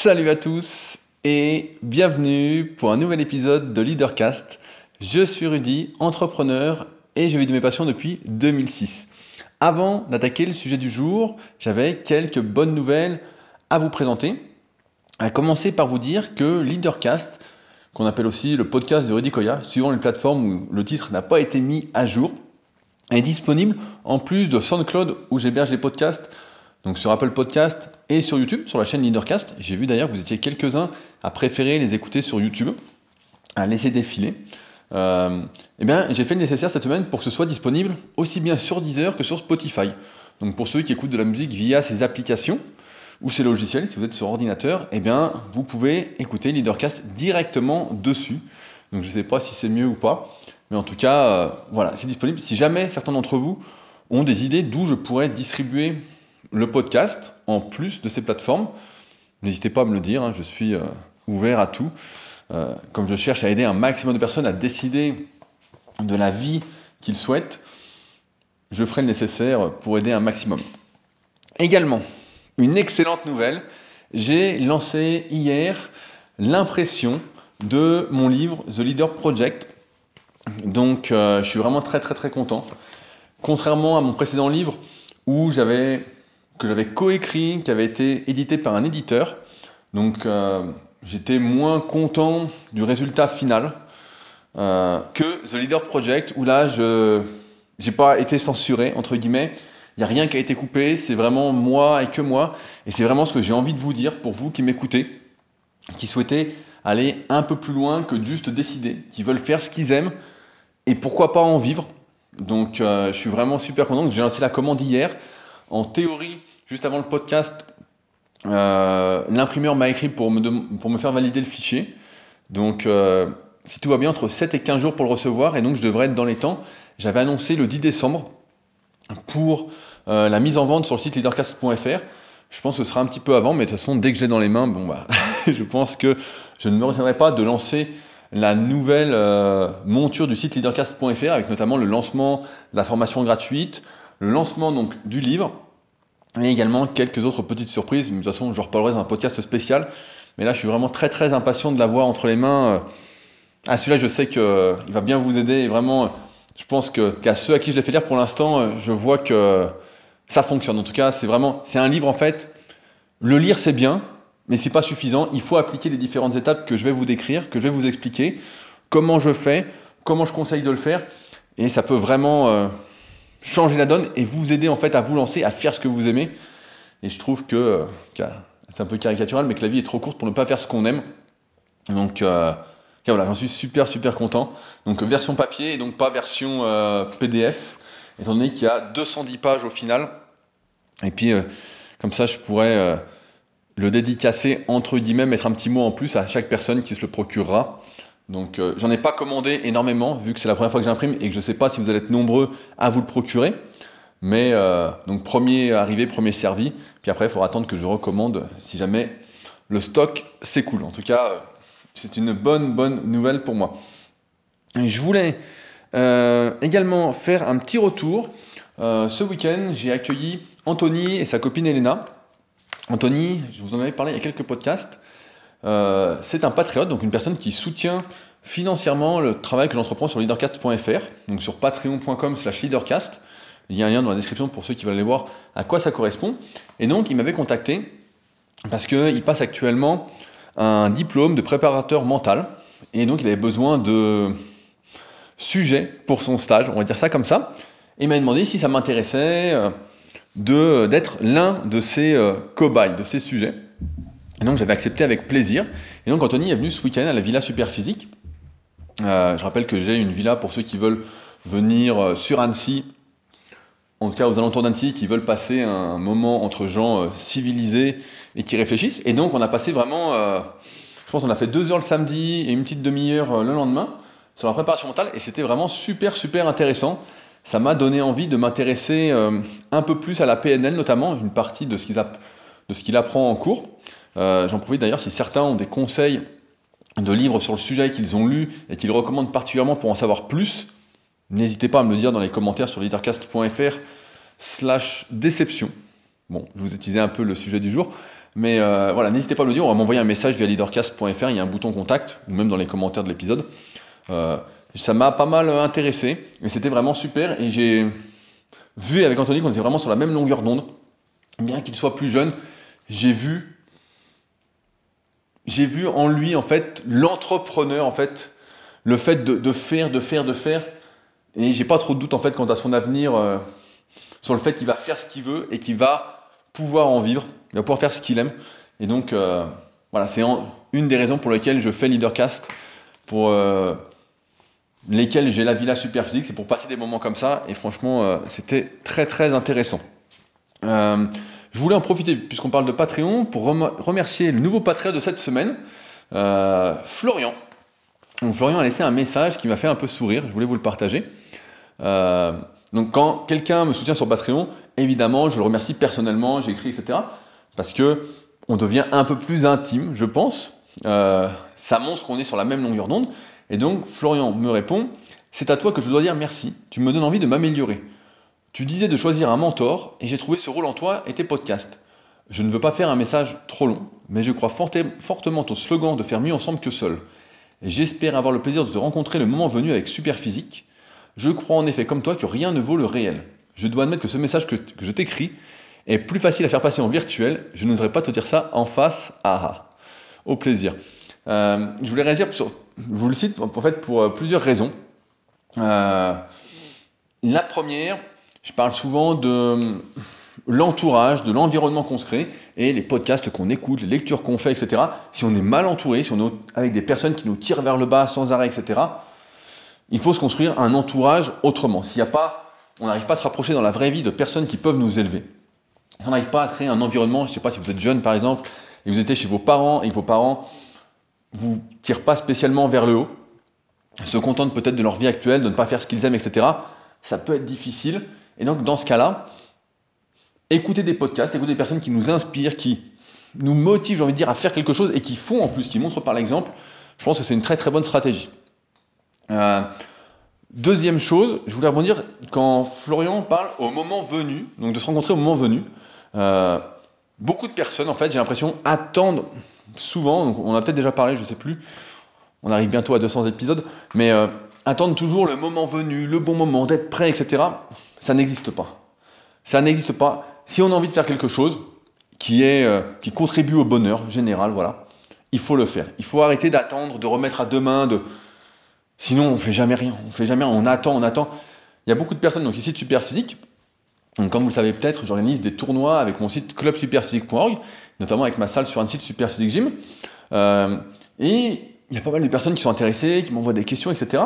Salut à tous et bienvenue pour un nouvel épisode de Leadercast. Je suis Rudy, entrepreneur et je vis de mes passions depuis 2006. Avant d'attaquer le sujet du jour, j'avais quelques bonnes nouvelles à vous présenter. À commencer par vous dire que Leadercast, qu'on appelle aussi le podcast de Rudy Koya, suivant les plateformes où le titre n'a pas été mis à jour, est disponible en plus de SoundCloud où j'héberge les podcasts, donc sur Apple Podcast et sur YouTube, sur la chaîne Leadercast. J'ai vu d'ailleurs que vous étiez quelques-uns à préférer les écouter sur YouTube, à laisser défiler. Euh, eh bien, j'ai fait le nécessaire cette semaine pour que ce soit disponible aussi bien sur Deezer que sur Spotify. Donc pour ceux qui écoutent de la musique via ces applications ou ces logiciels, si vous êtes sur ordinateur, eh bien, vous pouvez écouter Leadercast directement dessus. Donc je ne sais pas si c'est mieux ou pas, mais en tout cas, euh, voilà, c'est disponible. Si jamais certains d'entre vous ont des idées d'où je pourrais distribuer le podcast en plus de ces plateformes, n'hésitez pas à me le dire, hein, je suis euh, ouvert à tout. Euh, comme je cherche à aider un maximum de personnes à décider de la vie qu'ils souhaitent, je ferai le nécessaire pour aider un maximum. Également, une excellente nouvelle, j'ai lancé hier l'impression de mon livre The Leader Project. Donc euh, je suis vraiment très très très content. Contrairement à mon précédent livre où j'avais que j'avais coécrit, qui avait été édité par un éditeur. Donc euh, j'étais moins content du résultat final euh, que The Leader Project, où là je n'ai pas été censuré, entre guillemets. Il n'y a rien qui a été coupé, c'est vraiment moi et que moi. Et c'est vraiment ce que j'ai envie de vous dire pour vous qui m'écoutez, qui souhaitez aller un peu plus loin que juste décider, qui veulent faire ce qu'ils aiment et pourquoi pas en vivre. Donc euh, je suis vraiment super content. J'ai lancé la commande hier. En théorie, juste avant le podcast, euh, l'imprimeur m'a écrit pour me, faire valider le fichier. Donc, euh, si tout va bien, entre 7 et 15 jours pour le recevoir, et donc je devrais être dans les temps. J'avais annoncé le 10 décembre pour euh, la mise en vente sur le site leadercast.fr. Je pense que ce sera un petit peu avant, mais de toute façon, dès que je l'ai dans les mains, bon, bah, je pense que je ne me retiendrai pas de lancer la nouvelle monture du site leadercast.fr avec notamment le lancement de la formation gratuite, le lancement donc du livre et également quelques autres petites surprises. De toute façon, je reparlerai dans un podcast spécial. Mais là, je suis vraiment très très impatient de l'avoir entre les mains. Ah, celui-là, je sais qu'il euh, va bien vous aider. Et vraiment, je pense qu'à ceux à qui je l'ai fait lire pour l'instant, euh, je vois que ça fonctionne. En tout cas, c'est vraiment, c'est un livre en fait. Le lire, c'est bien, mais c'est pas suffisant. Il faut appliquer les différentes étapes que je vais vous décrire, que je vais vous expliquer, comment je fais, comment je conseille de le faire. Et ça peut vraiment euh, changer la donne et vous aider en fait à vous lancer, à faire ce que vous aimez. Et je trouve que, c'est un peu caricatural, mais que la vie est trop courte pour ne pas faire ce qu'on aime. Donc euh, voilà, j'en suis super super content. Donc version papier et donc pas version euh, PDF, étant donné qu'il y a 210 pages au final. Et puis euh, comme ça, je pourrais le dédicacer entre guillemets, mettre un petit mot en plus à chaque personne qui se le procurera. Donc euh, j'en ai pas commandé énormément, vu que c'est la première fois que j'imprime et que je ne sais pas si vous allez être nombreux à vous le procurer. Mais euh, donc premier arrivé, premier servi. Puis après, il faudra attendre que je recommande si jamais le stock s'écoule. En tout cas, euh, c'est une bonne, bonne nouvelle pour moi. je voulais également faire un petit retour. ce week-end, j'ai accueilli Anthony et sa copine Elena. Anthony, je vous en avais parlé il y a quelques podcasts. Euh, c'est un patriote, donc une personne qui soutient financièrement le travail que j'entreprends sur leadercast.fr, donc sur patreon.com slash leadercast. Il y a un lien dans la description pour ceux qui veulent aller voir à quoi ça correspond. Et donc, il m'avait contacté parce qu'il passe actuellement un diplôme de préparateur mental. Et donc, il avait besoin de sujets pour son stage, on va dire ça comme ça. Et il m'a demandé si ça m'intéressait euh, d'être l'un de ses euh, cobayes, de ces sujets. Et donc j'avais accepté avec plaisir. Et donc Anthony est venu ce week-end à la Villa Superphysique. Euh, je rappelle que j'ai une villa pour ceux qui veulent venir euh, sur Annecy, en tout cas aux alentours d'Annecy, qui veulent passer un moment entre gens euh, civilisés et qui réfléchissent. Et donc on a passé vraiment, je pense qu'on a fait deux heures le samedi et une petite demi-heure le lendemain sur la préparation mentale. Et c'était vraiment super, super intéressant. Ça m'a donné envie de m'intéresser un peu plus à la PNL, notamment une partie de ce qu'il apprend en cours. Euh, j'en profite d'ailleurs si certains ont des conseils de livres sur le sujet qu'ils ont lus et qu'ils recommandent particulièrement pour en savoir plus, n'hésitez pas à me le dire dans les commentaires sur leadercast.fr slash déception. Bon, je vous ai un peu le sujet du jour. Mais euh, voilà, n'hésitez pas à me le dire, on va m'envoyer un message via leadercast.fr, il y a un bouton contact, ou même dans les commentaires de l'épisode. Euh, ça m'a pas mal intéressé, et c'était vraiment super, et j'ai vu avec Anthony qu'on était vraiment sur la même longueur d'onde, bien qu'il soit plus jeune, j'ai vu j'ai vu en lui en fait l'entrepreneur en fait le fait de, faire de faire de faire. Et j'ai pas trop de doute en fait quant à son avenir euh, sur le fait qu'il va faire ce qu'il veut et qu'il va pouvoir en vivre. Il va pouvoir faire ce qu'il aime. Et donc euh, voilà c'est une des raisons pour lesquelles je fais Leadercast pour euh, lesquelles j'ai la villa super physique c'est pour passer des moments comme ça. Et franchement c'était très très intéressant je voulais en profiter, puisqu'on parle de Patreon, pour remercier le nouveau Patreon de cette semaine, euh, Florian. Florian a laissé un message qui m'a fait un peu sourire, je voulais vous le partager. Euh, donc quand quelqu'un me soutient sur Patreon, évidemment, je le remercie personnellement, j'écris, etc. Parce que on devient un peu plus intime, je pense. Euh, ça montre qu'on est sur la même longueur d'onde. Et donc Florian me répond, c'est à toi que je dois dire merci, tu me donnes envie de m'améliorer. Tu disais de choisir un mentor et j'ai trouvé ce rôle en toi et tes podcasts. Je ne veux pas faire un message trop long, mais je crois fortement ton slogan de faire mieux ensemble que seul. J'espère avoir le plaisir de te rencontrer le moment venu avec Superphysique. Je crois en effet comme toi que rien ne vaut le réel. Je dois admettre que ce message que, je t'écris est plus facile à faire passer en virtuel. Je n'oserais pas te dire ça en face. Ah ah. Au plaisir. Euh, je voulais réagir sur. Je vous le cite en fait pour euh, plusieurs raisons. Euh, la première, je parle souvent de l'entourage, de l'environnement qu'on se crée, et les podcasts qu'on écoute, les lectures qu'on fait, etc. Si on est mal entouré, si on est avec des personnes qui nous tirent vers le bas sans arrêt, etc., il faut se construire un entourage autrement. S'il n'y a pas, on n'arrive pas à se rapprocher dans la vraie vie de personnes qui peuvent nous élever. Si on n'arrive pas à créer un environnement, je ne sais pas si vous êtes jeune par exemple, et vous étiez chez vos parents, et que vos parents vous tirent pas spécialement vers le haut, se contentent peut-être de leur vie actuelle, de ne pas faire ce qu'ils aiment, etc., ça peut être difficile. Et donc, dans ce cas-là, écouter des podcasts, écouter des personnes qui nous inspirent, qui nous motivent, j'ai envie de dire, à faire quelque chose et qui font en plus, qui montrent par l'exemple, je pense que c'est une très très bonne stratégie. Euh, deuxième chose, je voulais rebondir quand Florian parle au moment venu, donc de se rencontrer au moment venu. Euh, beaucoup de personnes, en fait, j'ai l'impression, attendent souvent, on a peut-être déjà parlé, je ne sais plus, on arrive bientôt à 200 épisodes, mais euh, attendre toujours le moment venu, le bon moment, d'être prêt, etc. Ça n'existe pas. Ça n'existe pas. Si on a envie de faire quelque chose euh, qui contribue au bonheur général, voilà, il faut le faire. Il faut arrêter d'attendre, de remettre à demain, de... sinon on fait jamais rien. On fait jamais rien. On attend, on attend. Il y a beaucoup de personnes donc ici de Superphysique. Comme vous le savez peut-être, j'organise des tournois avec mon site clubsuperphysique.org, notamment avec ma salle sur un site Superphysique Gym. Euh, et il y a pas mal de personnes qui sont intéressées, qui m'envoient des questions, etc.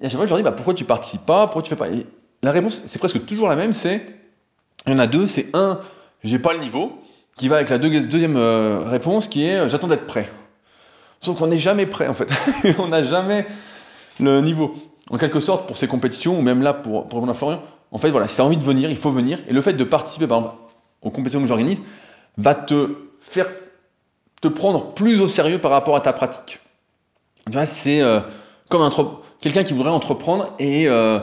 Et à chaque fois, je leur dis bah, pourquoi tu participes pas, pourquoi tu fais pas? La réponse, c'est presque toujours la même c'est il y en a deux. C'est un, j'ai pas le niveau, qui va avec la deuxième euh, réponse qui est j'attends d'être prêt. Sauf qu'on n'est jamais prêt en fait. on n'a jamais le niveau. En quelque sorte, pour ces compétitions, ou même là pour, pour Florian, en fait, voilà, si tu as envie de venir, il faut venir. Et le fait de participer, par exemple, aux compétitions que j'organise, va te faire te prendre plus au sérieux par rapport à ta pratique. Tu vois, c'est euh, comme un quelqu'un qui voudrait entreprendre et euh,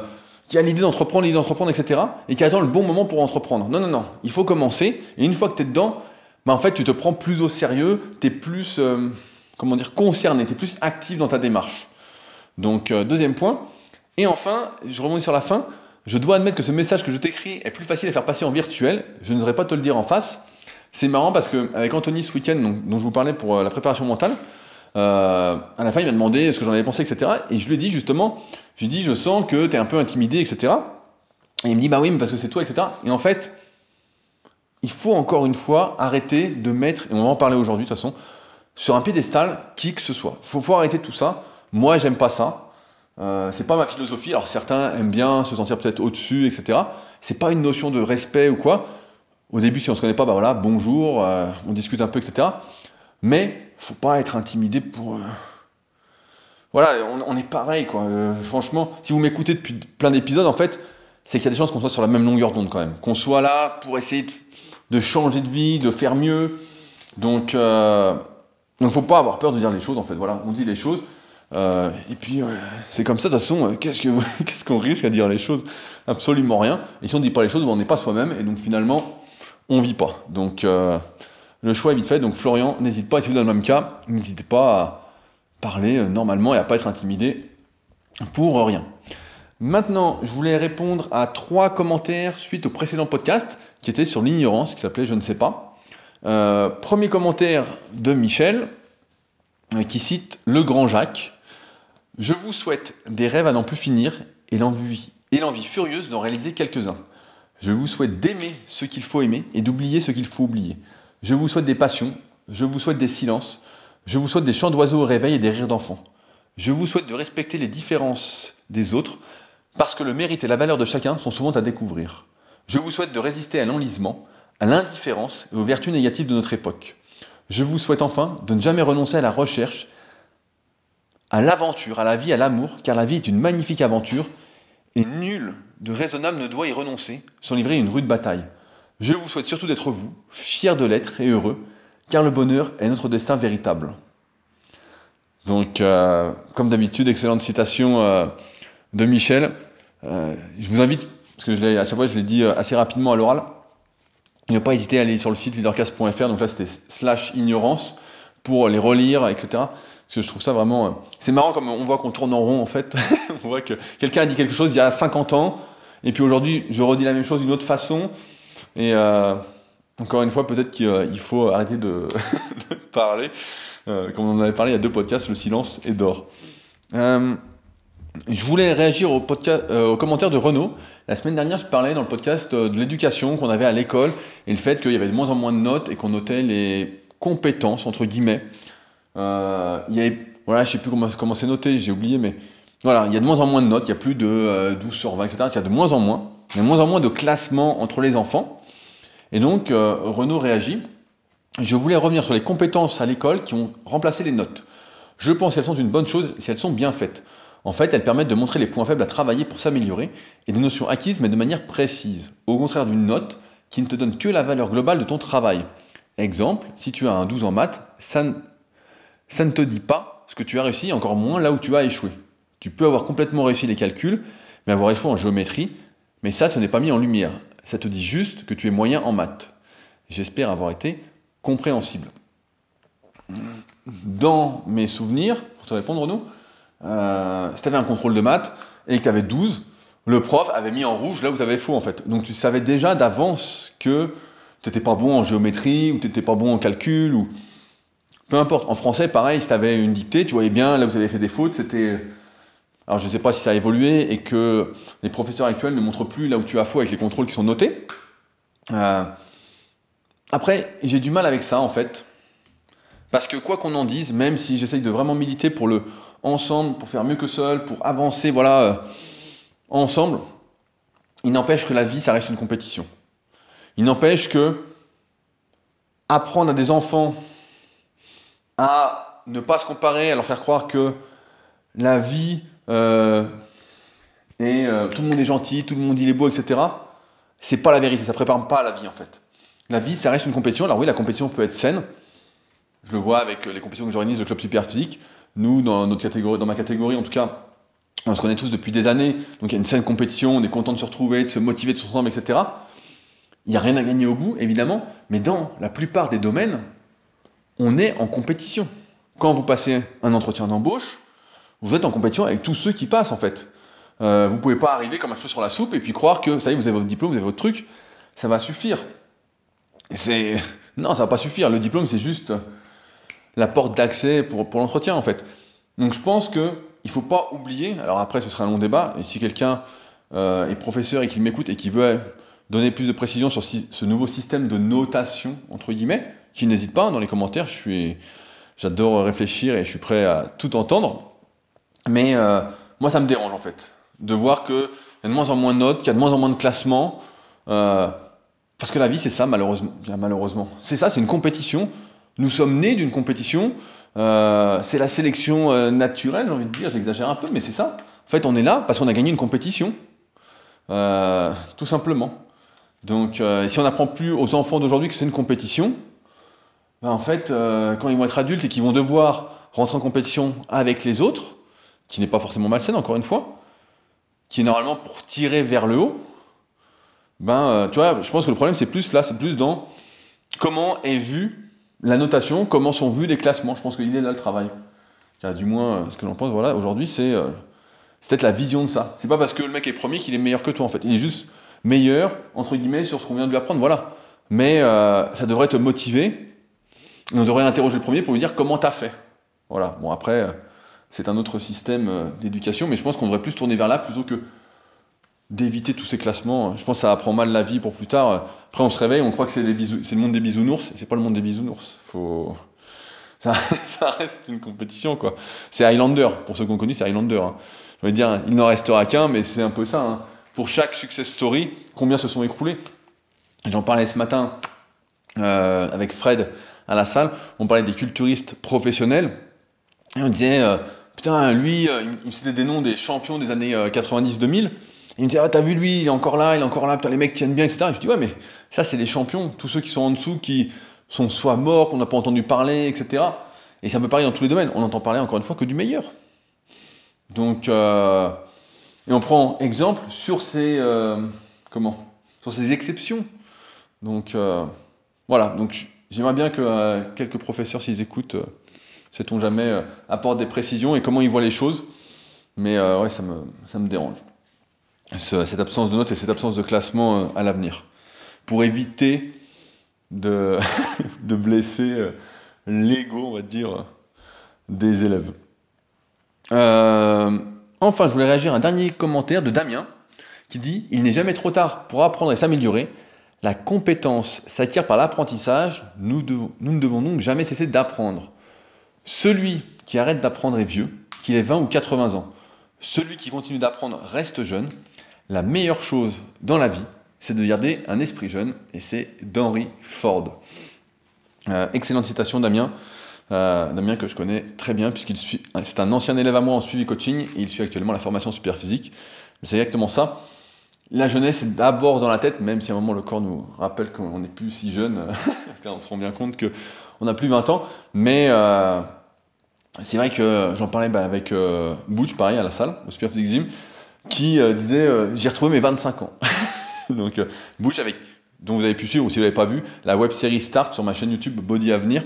qui a l'idée d'entreprendre, l'idée d'entreprendre, etc. et qui attend le bon moment pour entreprendre. Non, non, non. Il faut commencer. Et une fois que tu es dedans, bah, en fait, tu te prends plus au sérieux, tu es plus, euh, comment dire, concerné, tu es plus actif dans ta démarche. Donc, euh, deuxième point. Et enfin, je remonte sur la fin, je dois admettre que ce message que je t'écris est plus facile à faire passer en virtuel. Je n'oserais pas te le dire en face. C'est marrant parce qu'avec Anthony ce week-end, dont je vous parlais pour la préparation mentale, euh, à la fin, il m'a demandé ce que j'en avais pensé, etc. Et je lui ai dit justement, je lui ai dit, je sens que tu es un peu intimidé, etc. Et il me dit, bah oui, mais parce que c'est toi, etc. Et en fait, il faut encore une fois arrêter de mettre, et on va en parler aujourd'hui de toute façon, sur un piédestal qui que ce soit. Il faut, arrêter tout ça. Moi, j'aime pas ça. Euh, c'est pas ma philosophie. Alors certains aiment bien se sentir peut-être au-dessus, etc. C'est pas une notion de respect ou quoi. Au début, si on se connaît pas, bah voilà, bonjour, euh, on discute un peu, etc. Mais faut pas être intimidé pour. Euh, voilà, on, est pareil, quoi. Euh, franchement, si vous m'écoutez depuis plein d'épisodes, en fait, c'est qu'il y a des chances qu'on soit sur la même longueur d'onde quand même. Qu'on soit là pour essayer de, changer de vie, de faire mieux. Donc, euh, il ne faut pas avoir peur de dire les choses, en fait. Voilà, on dit les choses. et puis, c'est comme ça, de toute façon, qu'est-ce qu'on risque à dire les choses? Absolument rien. Et si on ne dit pas les choses, on n'est pas soi-même. Et donc, finalement, on ne vit pas. Donc, le choix est vite fait. Donc Florian, n'hésite pas, et si vous êtes dans le même cas, n'hésitez pas à parler euh, normalement et à pas être intimidé pour rien. Maintenant, je voulais répondre à trois commentaires suite au précédent podcast qui était sur l'ignorance, qui s'appelait Je ne sais pas. Euh, premier commentaire de Michel, euh, qui cite Le Grand Jacques. Je vous souhaite des rêves à n'en plus finir et l'envie furieuse d'en réaliser quelques-uns. Je vous souhaite d'aimer ce qu'il faut aimer et d'oublier ce qu'il faut oublier. Je vous souhaite des passions, je vous souhaite des silences, je vous souhaite des chants d'oiseaux au réveil et des rires d'enfants. Je vous souhaite de respecter les différences des autres, parce que le mérite et la valeur de chacun sont souvent à découvrir. Je vous souhaite de résister à l'enlisement, à l'indifférence et aux vertus négatives de notre époque. Je vous souhaite enfin de ne jamais renoncer à la recherche, à l'aventure, à la vie, à l'amour, car la vie est une magnifique aventure, et nul de raisonnable ne doit y renoncer sans livrer une rude bataille. Je vous souhaite surtout d'être vous, fiers de l'être et heureux, car le bonheur est notre destin véritable. Donc, euh, comme d'habitude, excellente citation euh, de Michel. Euh, je vous invite, parce que je à chaque fois je l'ai dit assez rapidement à l'oral, ne pas hésiter à aller sur le site leadercast.fr, donc là c'était slash ignorance, pour les relire, etc. Parce que je trouve ça vraiment... c'est marrant comme on voit qu'on tourne en rond en fait. on voit que quelqu'un a dit quelque chose il y a 50 ans, et puis aujourd'hui je redis la même chose d'une autre façon. Et encore une fois, peut-être qu'il faut arrêter de, parler. Euh, comme on en avait parlé il y a deux podcasts, le silence est d'or. Euh, je voulais réagir au, podcast, euh, aux commentaires de Renaud. La semaine dernière, je parlais dans le podcast de l'éducation qu'on avait à l'école et le fait qu'il y avait de moins en moins de notes et qu'on notait les compétences, entre guillemets. il y avait, voilà, je sais plus comment, c'est noté, j'ai oublié, mais voilà, il y a de moins en moins de notes, il y a plus de 12 sur 20, etc. Il y a de moins en moins. Il y a de moins en moins de classements entre les enfants. Et donc, euh, Renaud réagit. Je voulais revenir sur les compétences à l'école qui ont remplacé les notes. Je pense qu'elles sont une bonne chose si elles sont bien faites. En fait, elles permettent de montrer les points faibles à travailler pour s'améliorer et des notions acquises mais de manière précise, au contraire d'une note qui ne te donne que la valeur globale de ton travail. Exemple, si tu as un 12 en maths, ça ne, ça ne te dit pas ce que tu as réussi, encore moins là où tu as échoué. Tu peux avoir complètement réussi les calculs, mais avoir échoué en géométrie, mais ça, ce n'est pas mis en lumière ça te dit juste que tu es moyen en maths. J'espère avoir été compréhensible. Dans mes souvenirs, pour te répondre, nous, euh, si tu avais un contrôle de maths et que tu avais 12, le prof avait mis en rouge là où tu avais faux en fait. Donc tu savais déjà d'avance que tu n'étais pas bon en géométrie ou tu n'étais pas bon en calcul ou peu importe. En français, pareil, si tu avais une dictée, tu voyais bien là où tu avais fait des fautes, c'était alors je ne sais pas si ça a évolué et que les professeurs actuels ne montrent plus là où tu as faux avec les contrôles qui sont notés. Euh, après, j'ai du mal avec ça en fait. Parce que quoi qu'on en dise, même si j'essaye de vraiment militer pour le ensemble, pour faire mieux que seul, pour avancer, voilà, euh, ensemble, il n'empêche que la vie, ça reste une compétition. Il n'empêche que apprendre à des enfants à ne pas se comparer, à leur faire croire que la vie, euh, et euh, tout le monde est gentil, tout le monde il est beau, etc. C'est pas la vérité, ça prépare pas la vie en fait. La vie, ça reste une compétition. Alors oui, la compétition peut être saine. Je le vois avec les compétitions que j'organise, le club super physique. Nous, dans notre catégorie, dans ma catégorie en tout cas, on se connaît tous depuis des années. Donc il y a une saine compétition, on est content de se retrouver, de se motiver de se ensemble, etc. Il n'y a rien à gagner au bout, évidemment, mais dans la plupart des domaines, on est en compétition. Quand vous passez un entretien d'embauche, vous êtes en compétition avec tous ceux qui passent en fait. Euh, vous pouvez pas arriver comme un cheveu sur la soupe et puis croire que ça y est, vous avez votre diplôme, vous avez votre truc, ça va suffire. C'est non, ça va pas suffire. Le diplôme, c'est juste la porte d'accès pour, pour l'entretien en fait. Donc je pense que il faut pas oublier. Alors après, ce sera un long débat. Et si quelqu'un euh, est professeur et qu'il m'écoute et qui veut donner plus de précision sur ce nouveau système de notation entre guillemets, qu'il n'hésite pas dans les commentaires. Je suis, j'adore réfléchir et je suis prêt à tout entendre. Mais euh, moi, ça me dérange en fait, de voir qu'il y a de moins en moins de notes, qu'il y a de moins en moins de classements. Euh, parce que la vie, c'est ça, malheureusement. malheureusement. C'est ça, c'est une compétition. Nous sommes nés d'une compétition. Euh, c'est la sélection naturelle, j'ai envie de dire, j'exagère un peu, mais c'est ça. En fait, on est là parce qu'on a gagné une compétition. tout simplement. Donc, si on n'apprend plus aux enfants d'aujourd'hui que c'est une compétition, ben, en fait, quand ils vont être adultes et qu'ils vont devoir rentrer en compétition avec les autres, qui n'est pas forcément malsaine, encore une fois, qui est normalement pour tirer vers le haut, ben, euh, tu vois, je pense que le problème, c'est plus là, c'est plus dans comment est vue la notation, comment sont vus les classements. Je pense qu'il est là le travail. Du moins, euh, ce que l'on pense, voilà, aujourd'hui, c'est peut-être la vision de ça. C'est pas parce que le mec est premier qu'il est meilleur que toi, en fait. Il est juste meilleur, entre guillemets, sur ce qu'on vient de lui apprendre, voilà. Mais ça devrait te motiver. On devrait interroger le premier pour lui dire comment t'as fait. Voilà. Bon, après, c'est un autre système d'éducation, mais je pense qu'on devrait plus tourner vers là plutôt que d'éviter tous ces classements. Je pense que ça apprend mal la vie pour plus tard. Après, on se réveille, on croit que c'est, le monde des bisounours, et c'est pas le monde des bisounours. Faut... Ça, reste une compétition, quoi. C'est Highlander, pour ceux qui ont connu, c'est Highlander. Hein. Je veux dire, il n'en restera qu'un, mais c'est un peu ça. Hein. Pour chaque success story, combien se sont écroulés? J'en parlais ce matin euh, avec Fred à la salle, on parlait des culturistes professionnels, on disait, euh, putain, lui, euh, il me citait des noms des champions des années 90-2000, il me dit, ah, t'as vu lui, il est encore là, il est encore là, putain, les mecs tiennent bien, etc. je dis, ouais, mais ça, c'est les champions, tous ceux qui sont en dessous, qui sont soit morts, qu'on n'a pas entendu parler, etc. Et ça me pareil dans tous les domaines. On entend parler, encore une fois, que du meilleur. Donc, euh, et on prend exemple sur ces, euh, comment? Sur ces exceptions. Donc, euh, voilà. Donc, j'aimerais bien que quelques professeurs, s'ils écoutent, sait-on jamais, apportent des précisions et comment ils voient les choses. Mais ouais, ça me, dérange cette absence de notes et cette absence de classement euh, à l'avenir, pour éviter de, de blesser euh, l'ego, on va dire, des élèves. Euh, enfin, je voulais réagir à un dernier commentaire de Damien qui dit Il n'est jamais trop tard pour apprendre et s'améliorer. La compétence s'acquiert par l'apprentissage. Nous ne devons donc jamais cesser d'apprendre. Celui qui arrête d'apprendre est vieux, qu'il ait 20 ou 80 ans. Celui qui continue d'apprendre reste jeune la meilleure chose dans la vie, c'est de garder un esprit jeune, et c'est d'Henry Ford. Euh, excellente citation, Damien. Euh, Damien que je connais très bien, puisqu'il suit, un ancien élève à moi en suivi coaching, et il suit actuellement la formation super physique. C'est exactement ça. La jeunesse est d'abord dans la tête, même si à un moment le corps nous rappelle qu'on n'est plus si jeune, on se rend bien compte qu'on n'a plus 20 ans, mais euh, c'est vrai que j'en parlais bah, avec Butch, pareil, à la salle, au Super Physique Gym, qui euh, disait euh, J'ai retrouvé mes 25 ans. Donc, euh, Bush, avec, vous avez pu suivre, ou si vous ne l'avez pas vu, la web série Start sur ma chaîne YouTube Body Avenir.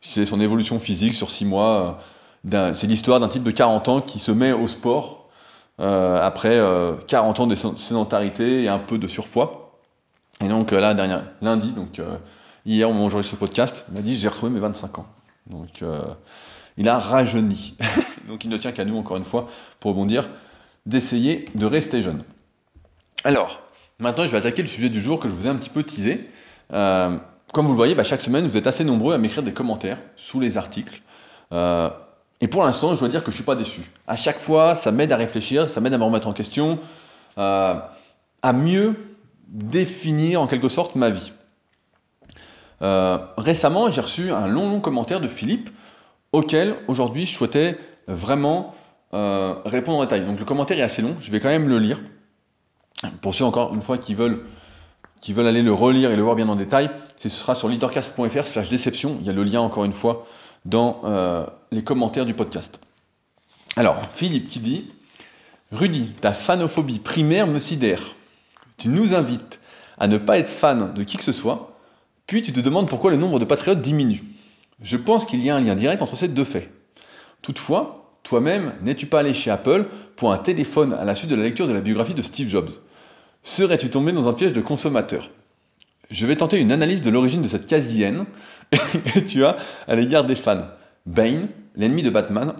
C'est son évolution physique sur 6 mois. c'est l'histoire d'un type de 40 ans qui se met au sport après 40 ans de sédentarité et un peu de surpoids. Et donc là, lundi, donc hier, au moment où j'enregistre ce podcast, il m'a dit j'ai retrouvé mes 25 ans. Donc il a rajeuni. donc il ne tient qu'à nous, encore une fois, pour rebondir, d'essayer de rester jeune. Alors, maintenant je vais attaquer le sujet du jour que je vous ai un petit peu teasé. Euh, comme vous le voyez, bah, chaque semaine, vous êtes assez nombreux à m'écrire des commentaires sous les articles. Euh, et pour l'instant, je dois dire que je ne suis pas déçu. À chaque fois, ça m'aide à réfléchir, ça m'aide à me remettre en question, euh, à mieux définir en quelque sorte ma vie. récemment, j'ai reçu un long, long commentaire de Philippe, auquel aujourd'hui je souhaitais vraiment euh, répondre en détail. Donc le commentaire est assez long, je vais quand même le lire. Pour ceux encore une fois qui veulent, qui veulent aller le relire et le voir bien en détail, ce sera sur leadercast.fr slash déception. Il y a le lien encore une fois dans euh, les commentaires du podcast. Alors, Philippe qui dit Rudy, ta fanophobie primaire me sidère. Tu nous invites à ne pas être fan de qui que ce soit, puis tu te demandes pourquoi le nombre de patriotes diminue. Je pense qu'il y a un lien direct entre ces deux faits. Toutefois, toi-même, n'es-tu pas allé chez Apple pour un téléphone à la suite de la lecture de la biographie de Steve Jobs? Serais-tu tombé dans un piège de consommateur? Je vais tenter une analyse de l'origine de cette quasi-haine que tu as à l'égard des fans. Bane, l'ennemi de Batman,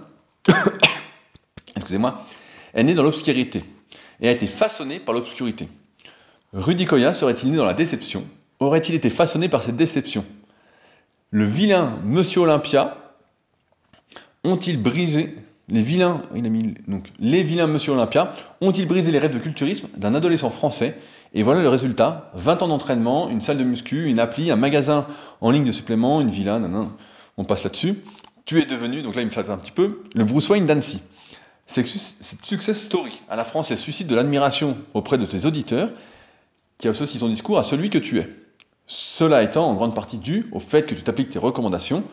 excusez-moi, est né dans l'obscurité et a été façonné par l'obscurité. Rudy Koya serait-il né dans la déception? Aurait-il été façonné par cette déception? Le vilain Monsieur Olympia ont-ils brisé les vilains, donc, les vilains Monsieur Olympia ont-ils brisé les rêves de culturisme d'un adolescent français? Et voilà le résultat 20 ans d'entraînement, une salle de muscu, une appli, un magasin en ligne de suppléments, une villa, on passe là-dessus. Tu es devenu, donc là il me flatte un petit peu, le Bruce Wayne d'Annecy. Cette success story à la France, suscite de l'admiration auprès de tes auditeurs qui associent ton discours à celui que tu es. Cela étant en grande partie dû au fait que tu t'appliques tes recommandations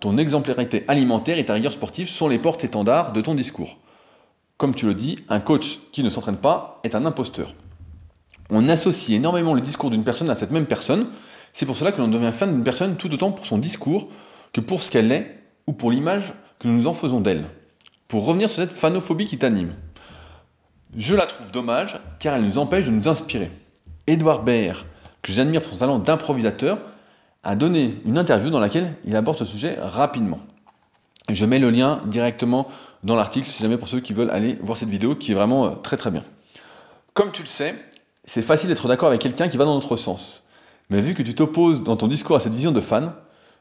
ton exemplarité alimentaire et ta rigueur sportive sont les portes-étendards de ton discours. Comme tu le dis, un coach qui ne s'entraîne pas est un imposteur. On associe énormément le discours d'une personne à cette même personne. C'est pour cela que l'on devient fan d'une personne tout autant pour son discours que pour ce qu'elle est ou pour l'image que nous nous en faisons d'elle. Pour revenir sur cette fanophobie qui t'anime. Je la trouve dommage car elle nous empêche de nous inspirer. Edouard Baird, j'admire pour son talent d'improvisateur, a donné une interview dans laquelle il aborde ce sujet rapidement. Je mets le lien directement dans l'article si jamais pour ceux qui veulent aller voir cette vidéo qui est vraiment euh, très très bien. Comme tu le sais, c'est facile d'être d'accord avec quelqu'un qui va dans notre sens. Mais vu que tu t'opposes dans ton discours à cette vision de fan,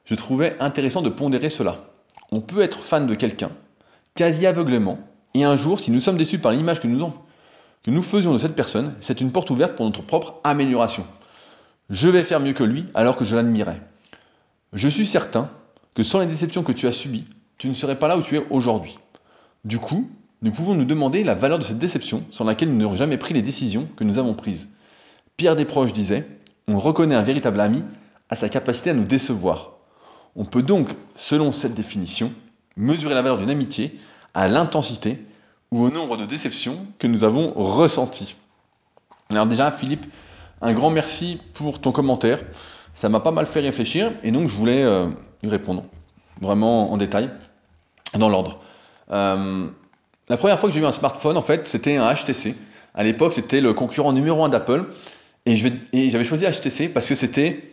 je trouvais intéressant de pondérer cela. On peut être fan de quelqu'un, quasi aveuglément, et un jour, si nous sommes déçus par l'image que nous, que nous faisions de cette personne, c'est une porte ouverte pour notre propre amélioration. Je vais faire mieux que lui alors que je l'admirais. Je suis certain que sans les déceptions que tu as subies, tu ne serais pas là où tu es aujourd'hui. Du coup, nous pouvons nous demander la valeur de cette déception sans laquelle nous n'aurions jamais pris les décisions que nous avons prises. Pierre Desproges disait On reconnaît un véritable ami à sa capacité à nous décevoir. On peut donc, selon cette définition, mesurer la valeur d'une amitié à l'intensité ou au nombre de déceptions que nous avons ressenties. Alors déjà, Philippe, un grand merci pour ton commentaire. Ça m'a pas mal fait réfléchir et donc je voulais euh, y répondre vraiment en détail, dans l'ordre. Euh, la première fois que j'ai eu un smartphone, en fait, c'était un HTC. À l'époque, c'était le concurrent numéro un d'Apple. Et j'avais choisi HTC parce que c'était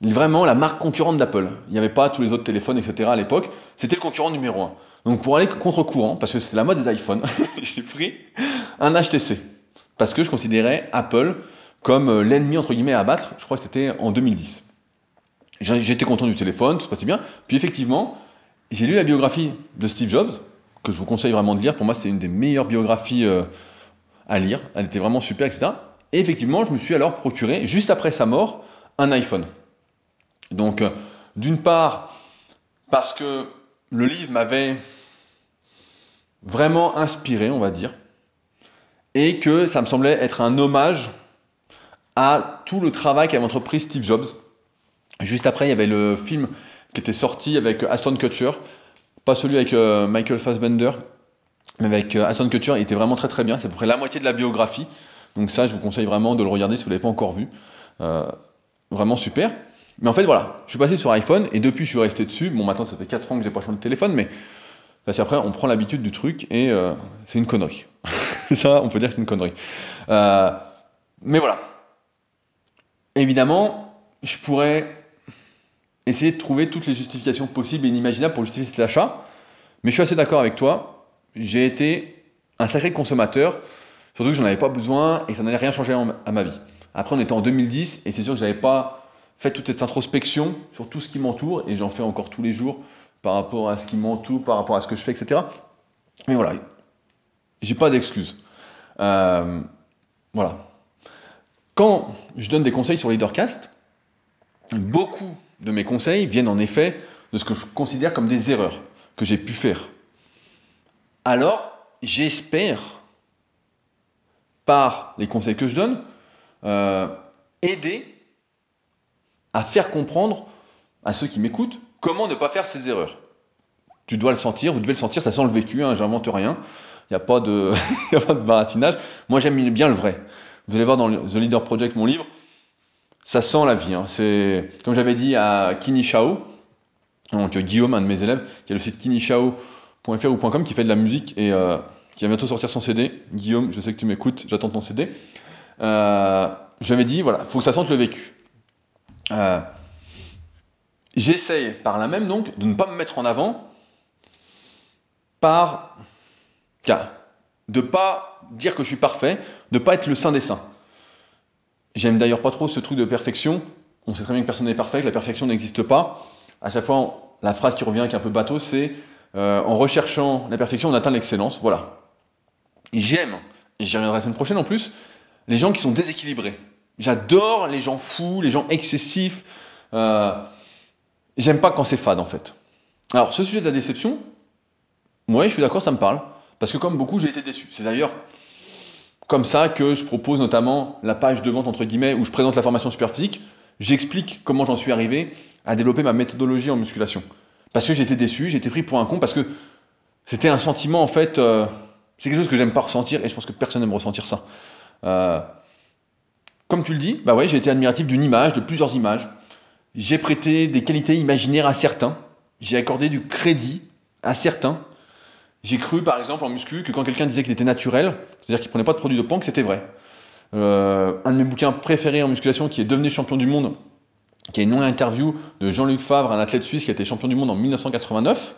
vraiment la marque concurrente d'Apple. Il n'y avait pas tous les autres téléphones, etc. à l'époque. C'était le concurrent numéro un. Donc pour aller contre-courant, parce que c'était la mode des iPhones, j'ai pris un HTC. Parce que je considérais Apple comme euh, l'ennemi entre guillemets à abattre. Je crois que c'était en 2010. J'étais content du téléphone, tout se passait bien. Puis effectivement, j'ai lu la biographie de Steve Jobs, que je vous conseille vraiment de lire. Pour moi, c'est une des meilleures biographies euh, à lire. Elle était vraiment super, etc. Et effectivement, je me suis alors procuré, juste après sa mort, un iPhone. Donc, euh, d'une part, parce que le livre m'avait vraiment inspiré, on va dire, et que ça me semblait être un hommage à tout le travail qu'avait entrepris Steve Jobs. Juste après, il y avait le film qui était sorti avec Aston Kutcher, pas celui avec euh, Michael Fassbender, mais avec euh, Aston Kutcher, il était vraiment très très bien, c'est à peu près la moitié de la biographie, donc ça je vous conseille vraiment de le regarder si vous ne l'avez pas encore vu. vraiment super. Mais en fait, voilà, je suis passé sur iPhone et depuis, je suis resté dessus. Bon, maintenant, ça fait 4 ans que j'ai pas changé de téléphone, mais parce qu'après, on prend l'habitude du truc et euh, c'est une connerie. ça, on peut dire que c'est une connerie. Euh, mais voilà. Évidemment, je pourrais essayer de trouver toutes les justifications possibles et inimaginables pour justifier cet achat, mais je suis assez d'accord avec toi. J'ai été un sacré consommateur, surtout que j'en avais pas besoin et ça n'allait rien changer à ma vie. Après, on était en 2010 et c'est sûr que j'avais pas fait toute cette introspection sur tout ce qui m'entoure, et j'en fais encore tous les jours par rapport à ce qui m'entoure, par rapport à ce que je fais, etc. Mais voilà, j'ai pas d'excuses. Euh, voilà. Quand je donne des conseils sur Leadercast, beaucoup de mes conseils viennent en effet de ce que je considère comme des erreurs que j'ai pu faire. Alors, j'espère, par les conseils que je donne, euh, aider à faire comprendre à ceux qui m'écoutent comment ne pas faire ces erreurs. Tu dois le sentir, vous devez le sentir, ça sent le vécu, hein, j'invente rien. Il n'y a, a pas de baratinage. Moi, j'aime bien le vrai. Vous allez voir dans The Leader Project, mon livre, ça sent la vie. Hein. C'est, comme j'avais dit à Kini Shao, donc Guillaume, un de mes élèves, qui a le site kinishao.fr ou .com, qui fait de la musique et euh, qui va bientôt sortir son CD. Guillaume, je sais que tu m'écoutes, j'attends ton CD. Euh, j'avais dit, voilà, il faut que ça sente le vécu. Euh, j'essaye par là même donc de ne pas me mettre en avant par de pas dire que je suis parfait, de pas être le saint des saints. J'aime d'ailleurs pas trop ce truc de perfection. On sait très bien que personne n'est parfait, que la perfection n'existe pas. À chaque fois, la phrase qui revient qui est un peu bateau, c'est euh, en recherchant la perfection, on atteint l'excellence. Voilà. J'aime, et j'y reviendrai la semaine prochaine en plus, les gens qui sont déséquilibrés. J'adore les gens fous, les gens excessifs. Euh, j'aime pas quand c'est fade en fait. Alors ce sujet de la déception, moi je suis d'accord, ça me parle. Parce que comme beaucoup, j'ai été déçu. C'est d'ailleurs comme ça que je propose notamment la page de vente entre guillemets où je présente la formation super physique. J'explique comment j'en suis arrivé à développer ma méthodologie en musculation. Parce que j'étais déçu, j'étais pris pour un con, parce que c'était un sentiment en fait. Euh, c'est quelque chose que j'aime pas ressentir et je pense que personne n'aime ressentir ça. Euh, comme tu le dis, bah j'ai été admiratif d'une image, de plusieurs images. J'ai prêté des qualités imaginaires à certains. J'ai accordé du crédit à certains. J'ai cru, par exemple, en muscu, que quand quelqu'un disait qu'il était naturel, c'est-à-dire qu'il prenait pas de produits de que c'était vrai. Euh, un de mes bouquins préférés en musculation, qui est devenu champion du monde, qui est une longue interview de Jean-Luc Favre, un athlète suisse qui a été champion du monde en 1989.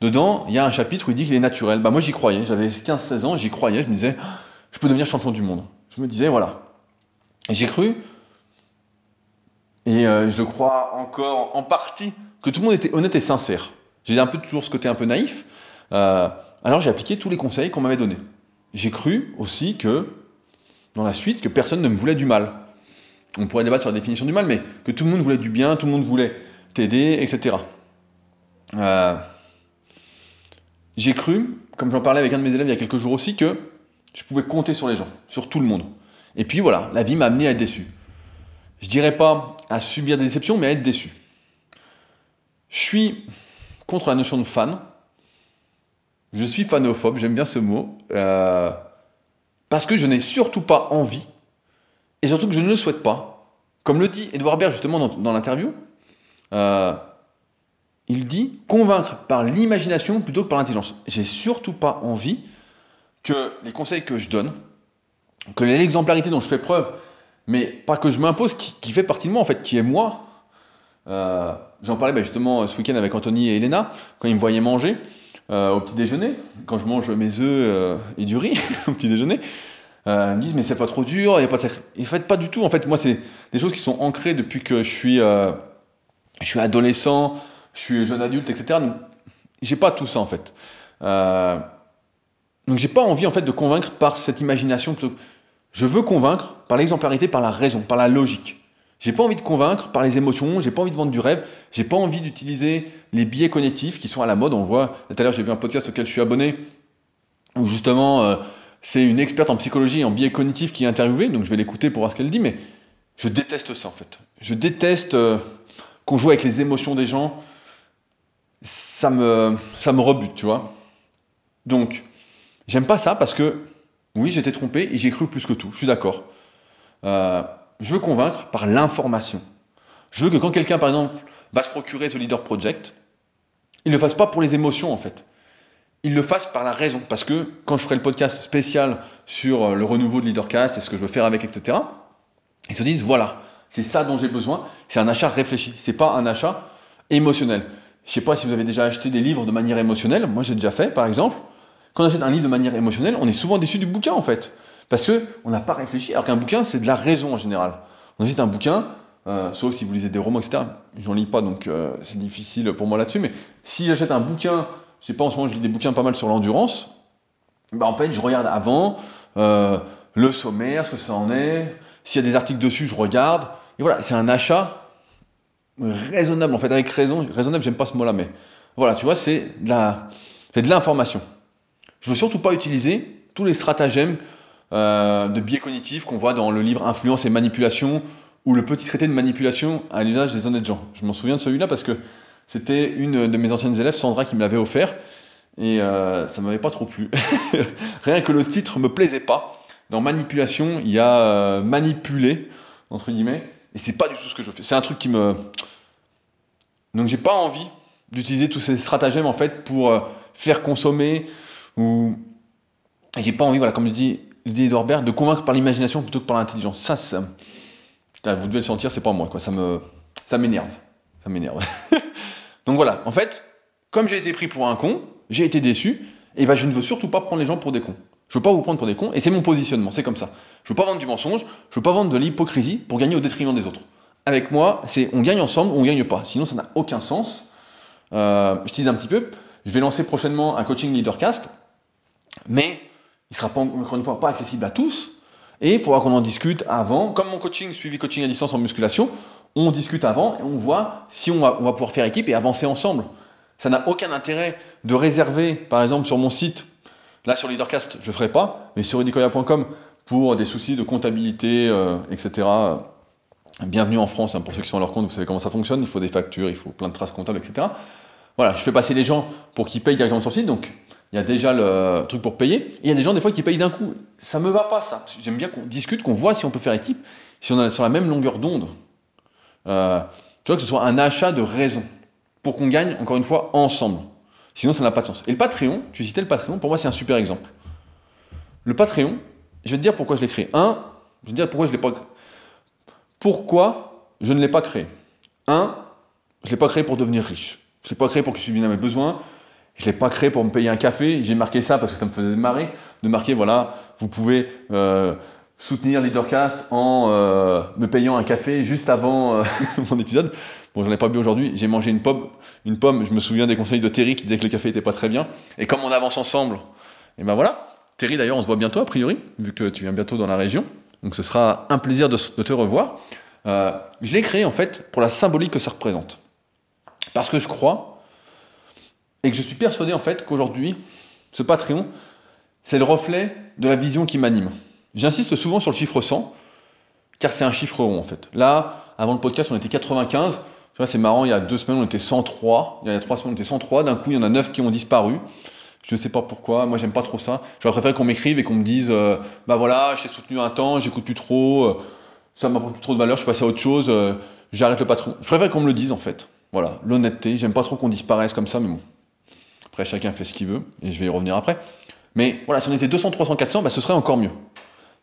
Dedans, il y a un chapitre où il dit qu'il est naturel. Bah, moi, j'y croyais. J'avais 15-16 ans, j'y croyais. Je me disais, je peux devenir champion du monde. Je me disais, voilà. Et j'ai cru, et euh, je le crois encore en partie, que tout le monde était honnête et sincère. J'ai un peu toujours ce côté un peu naïf. Euh, alors j'ai appliqué tous les conseils qu'on m'avait donnés. J'ai cru aussi que, dans la suite, que personne ne me voulait du mal. On pourrait débattre sur la définition du mal, mais que tout le monde voulait du bien, tout le monde voulait t'aider, etc. Euh, j'ai cru, comme j'en parlais avec un de mes élèves il y a quelques jours aussi, que je pouvais compter sur les gens, sur tout le monde. Et puis voilà, la vie m'a amené à être déçu. Je dirais pas à subir des déceptions, mais à être déçu. Je suis contre la notion de fan. Je suis fanophobe, j'aime bien ce mot. Euh, parce que je n'ai surtout pas envie, et surtout que je ne le souhaite pas. Comme le dit Edouard Baird justement dans, l'interview, euh, il dit convaincre par l'imagination plutôt que par l'intelligence. J'ai surtout pas envie que les conseils que je donne, que l'exemplarité dont je fais preuve, mais pas que je m'impose, qui, fait partie de moi en fait, qui est moi. Euh, j'en parlais bah, justement ce week-end avec Anthony et Elena, quand ils me voyaient manger euh, au petit déjeuner, quand je mange mes œufs euh, et du riz au petit déjeuner. ils me disent mais c'est pas trop dur, il y a pas de... En fait pas du tout, en fait moi c'est des choses qui sont ancrées depuis que je suis, je suis adolescent, je suis jeune adulte, etc. Donc j'ai pas tout ça en fait. donc j'ai pas envie en fait de convaincre par cette imagination je veux convaincre par l'exemplarité, par la raison, par la logique. J'ai pas envie de convaincre par les émotions, j'ai pas envie de vendre du rêve, j'ai pas envie d'utiliser les biais cognitifs qui sont à la mode. On voit, tout à l'heure j'ai vu un podcast auquel je suis abonné, où justement euh, c'est une experte en psychologie et en biais cognitifs qui est interviewée, donc je vais l'écouter pour voir ce qu'elle dit, mais je déteste ça en fait. Je déteste euh, qu'on joue avec les émotions des gens. Ça me, ça me rebute, tu vois. Donc, j'aime pas ça parce que oui, j'étais trompé et j'ai cru plus que tout, je suis d'accord. Euh, je veux convaincre par l'information. Je veux que quand quelqu'un, par exemple, va se procurer ce Leader Project, il ne le fasse pas pour les émotions, en fait. Il le fasse par la raison. Parce que quand je ferai le podcast spécial sur euh, le renouveau de Leadercast et ce que je veux faire avec, etc., ils se disent, voilà, c'est ça dont j'ai besoin. C'est un achat réfléchi. C'est pas un achat émotionnel. Je sais pas si vous avez déjà acheté des livres de manière émotionnelle. Moi, j'ai déjà fait, par exemple. Quand on achète un livre de manière émotionnelle, on est souvent déçu du bouquin en fait. Parce qu'on n'a pas réfléchi, alors qu'un bouquin, c'est de la raison en général. On achète un bouquin, euh, sauf si vous lisez des romans, etc. J'en lis pas, donc euh, c'est difficile pour moi là-dessus. Mais si j'achète un bouquin, je sais pas, en ce moment, je lis des bouquins pas mal sur l'endurance, bah, en fait, je regarde avant euh, le sommaire, ce que ça en est. S'il y a des articles dessus, je regarde. Et voilà, c'est un achat raisonnable, en fait, avec raison. Raisonnable, j'aime pas ce mot-là, mais voilà, tu vois, c'est de l'information. Je veux surtout pas utiliser tous les stratagèmes euh, de biais cognitifs qu'on voit dans le livre Influence et manipulation ou le petit traité de manipulation à l'usage des honnêtes gens. Je m'en souviens de celui-là parce que c'était une de mes anciennes élèves, Sandra, qui me l'avait offert et euh, ça m'avait pas trop plu. Rien que le titre me plaisait pas. Dans manipulation, il y a euh, manipuler entre guillemets et c'est pas du tout ce que je fais. C'est un truc qui me donc j'ai pas envie d'utiliser tous ces stratagèmes en fait pour euh, faire consommer ou j'ai pas envie, voilà, comme je dis, d'Orbert, de convaincre par l'imagination plutôt que par l'intelligence. Ça, ça, vous devez le sentir, c'est pas moi, quoi. Ça me, ça m'énerve, ça m'énerve. Donc voilà, en fait, comme j'ai été pris pour un con, j'ai été déçu, et ben je ne veux surtout pas prendre les gens pour des cons. Je veux pas vous prendre pour des cons, et c'est mon positionnement, c'est comme ça. Je veux pas vendre du mensonge, je veux pas vendre de l'hypocrisie pour gagner au détriment des autres. Avec moi, c'est on gagne ensemble ou on gagne pas. Sinon, ça n'a aucun sens. Euh, je dis un petit peu. Je vais lancer prochainement un coaching leadercast mais il sera pas, encore une fois accessible à tous. Et il faudra qu'on en discute avant. Comme mon coaching, suivi coaching à distance en musculation, on discute avant et on voit si on va, pouvoir faire équipe et avancer ensemble. Ça n'a aucun intérêt de réserver, par exemple, sur mon site, là sur Leadercast, je ne ferai pas, mais sur edicoya.com, pour des soucis de comptabilité, euh, etc. Bienvenue en France, hein, pour ceux qui sont à leur compte, vous savez comment ça fonctionne, il faut des factures, il faut plein de traces comptables, etc. Voilà, je fais passer les gens pour qu'ils payent directement sur le site, donc il y a déjà le truc pour payer. Il y a des gens, des fois, qui payent d'un coup. Ça me va pas, ça. J'aime bien qu'on discute, qu'on voit si on peut faire équipe, si on est sur la même longueur d'onde. Euh, Tu vois, que ce soit un achat de raison. Pour qu'on gagne, encore une fois, ensemble. Sinon, ça n'a pas de sens. Et le Patreon, tu citais le Patreon, pour moi, c'est un super exemple. Le Patreon, je vais te dire pourquoi je l'ai créé. Un, je vais te dire pourquoi je l'ai pas Pourquoi je ne l'ai pas créé Un, je ne l'ai pas créé pour devenir riche. Je ne l'ai pas créé pour que je subvienne à mes besoins. Je ne l'ai pas créé pour me payer un café. J'ai marqué ça parce que ça me faisait marrer de marquer, voilà, vous pouvez euh, soutenir Leadercast en euh, me payant un café juste avant euh, mon épisode. Bon, j'en ai pas bu aujourd'hui. J'ai mangé une pomme. Une pomme. Je me souviens des conseils de Terry qui disait que le café était pas très bien. Et comme on avance ensemble, et ben voilà. Terry, d'ailleurs, on se voit bientôt a priori, vu que tu viens bientôt dans la région. Donc ce sera un plaisir de, te revoir. Je l'ai créé en fait pour la symbolique que ça représente. Parce que je crois et que je suis persuadé en fait qu'aujourd'hui, ce Patreon, c'est le reflet de la vision qui m'anime. J'insiste souvent sur le chiffre 100, car c'est un chiffre rond en fait. Là, avant le podcast, on était 95. Tu vois, c'est marrant, il y a deux semaines, on était 103. Il y a trois semaines, on était 103. D'un coup, il y en a 9 qui ont disparu. Je ne sais pas pourquoi, moi j'aime pas trop ça. J'aurais préféré qu'on m'écrive et qu'on me dise euh, Bah voilà, j'ai soutenu un temps, j'écoute plus trop, euh, ça m'a plus trop de valeur, je suis passé à autre chose, euh, j'arrête le patron. Je préfère qu'on me le dise en fait. Voilà, l'honnêteté, j'aime pas trop qu'on disparaisse comme ça, mais bon. Après, chacun fait ce qu'il veut, et je vais y revenir après. Mais voilà, si on était 200, 300, 400, bah, ce serait encore mieux.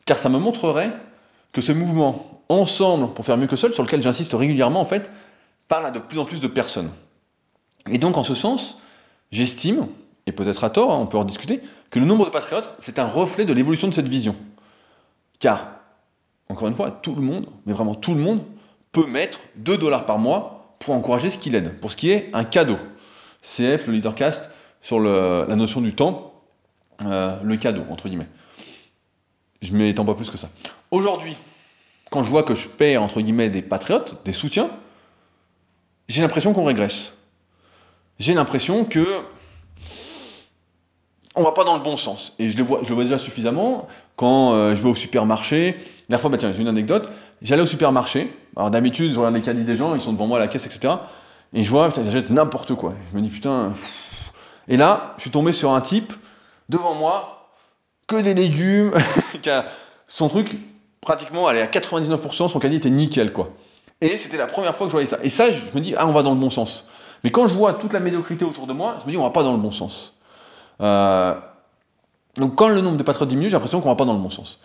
Car ça me montrerait que ce mouvement, ensemble, pour faire mieux que seul, sur lequel j'insiste régulièrement, en fait, parle à de plus en plus de personnes. Et donc, en ce sens, j'estime, et peut-être à tort, hein, on peut en discuter, que le nombre de patriotes, c'est un reflet de l'évolution de cette vision. Car, encore une fois, tout le monde, mais vraiment tout le monde, peut mettre 2 dollars par mois pour encourager ce qu'il aide, pour ce qui est un cadeau. CF, le leadercast, sur la notion du temps, euh, le cadeau, entre guillemets. Je ne m'étends pas plus que ça. Aujourd'hui, quand je vois que je perds, entre guillemets, des patriotes, des soutiens, j'ai l'impression qu'on régresse. J'ai l'impression que on va pas dans le bon sens. Et je le vois, je vois déjà suffisamment quand euh, je vais au supermarché. La fois, bah tiens, j'ai une anecdote. J'allais au supermarché. Alors d'habitude, je regarde les caddies des gens, ils sont devant moi à la caisse, etc. Et je vois, ils achètent n'importe quoi. Je me dis, putain. Et là, je suis tombé sur un type devant moi, que des légumes, son truc pratiquement, allez, à 99%, son caddie était nickel, quoi. Et c'était la première fois que je voyais ça. Et ça, je me dis, ah, on va dans le bon sens. Mais quand je vois toute la médiocrité autour de moi, je me dis, on va pas dans le bon sens. Euh, donc quand le nombre de patriotes diminue, j'ai l'impression qu'on va pas dans le bon sens.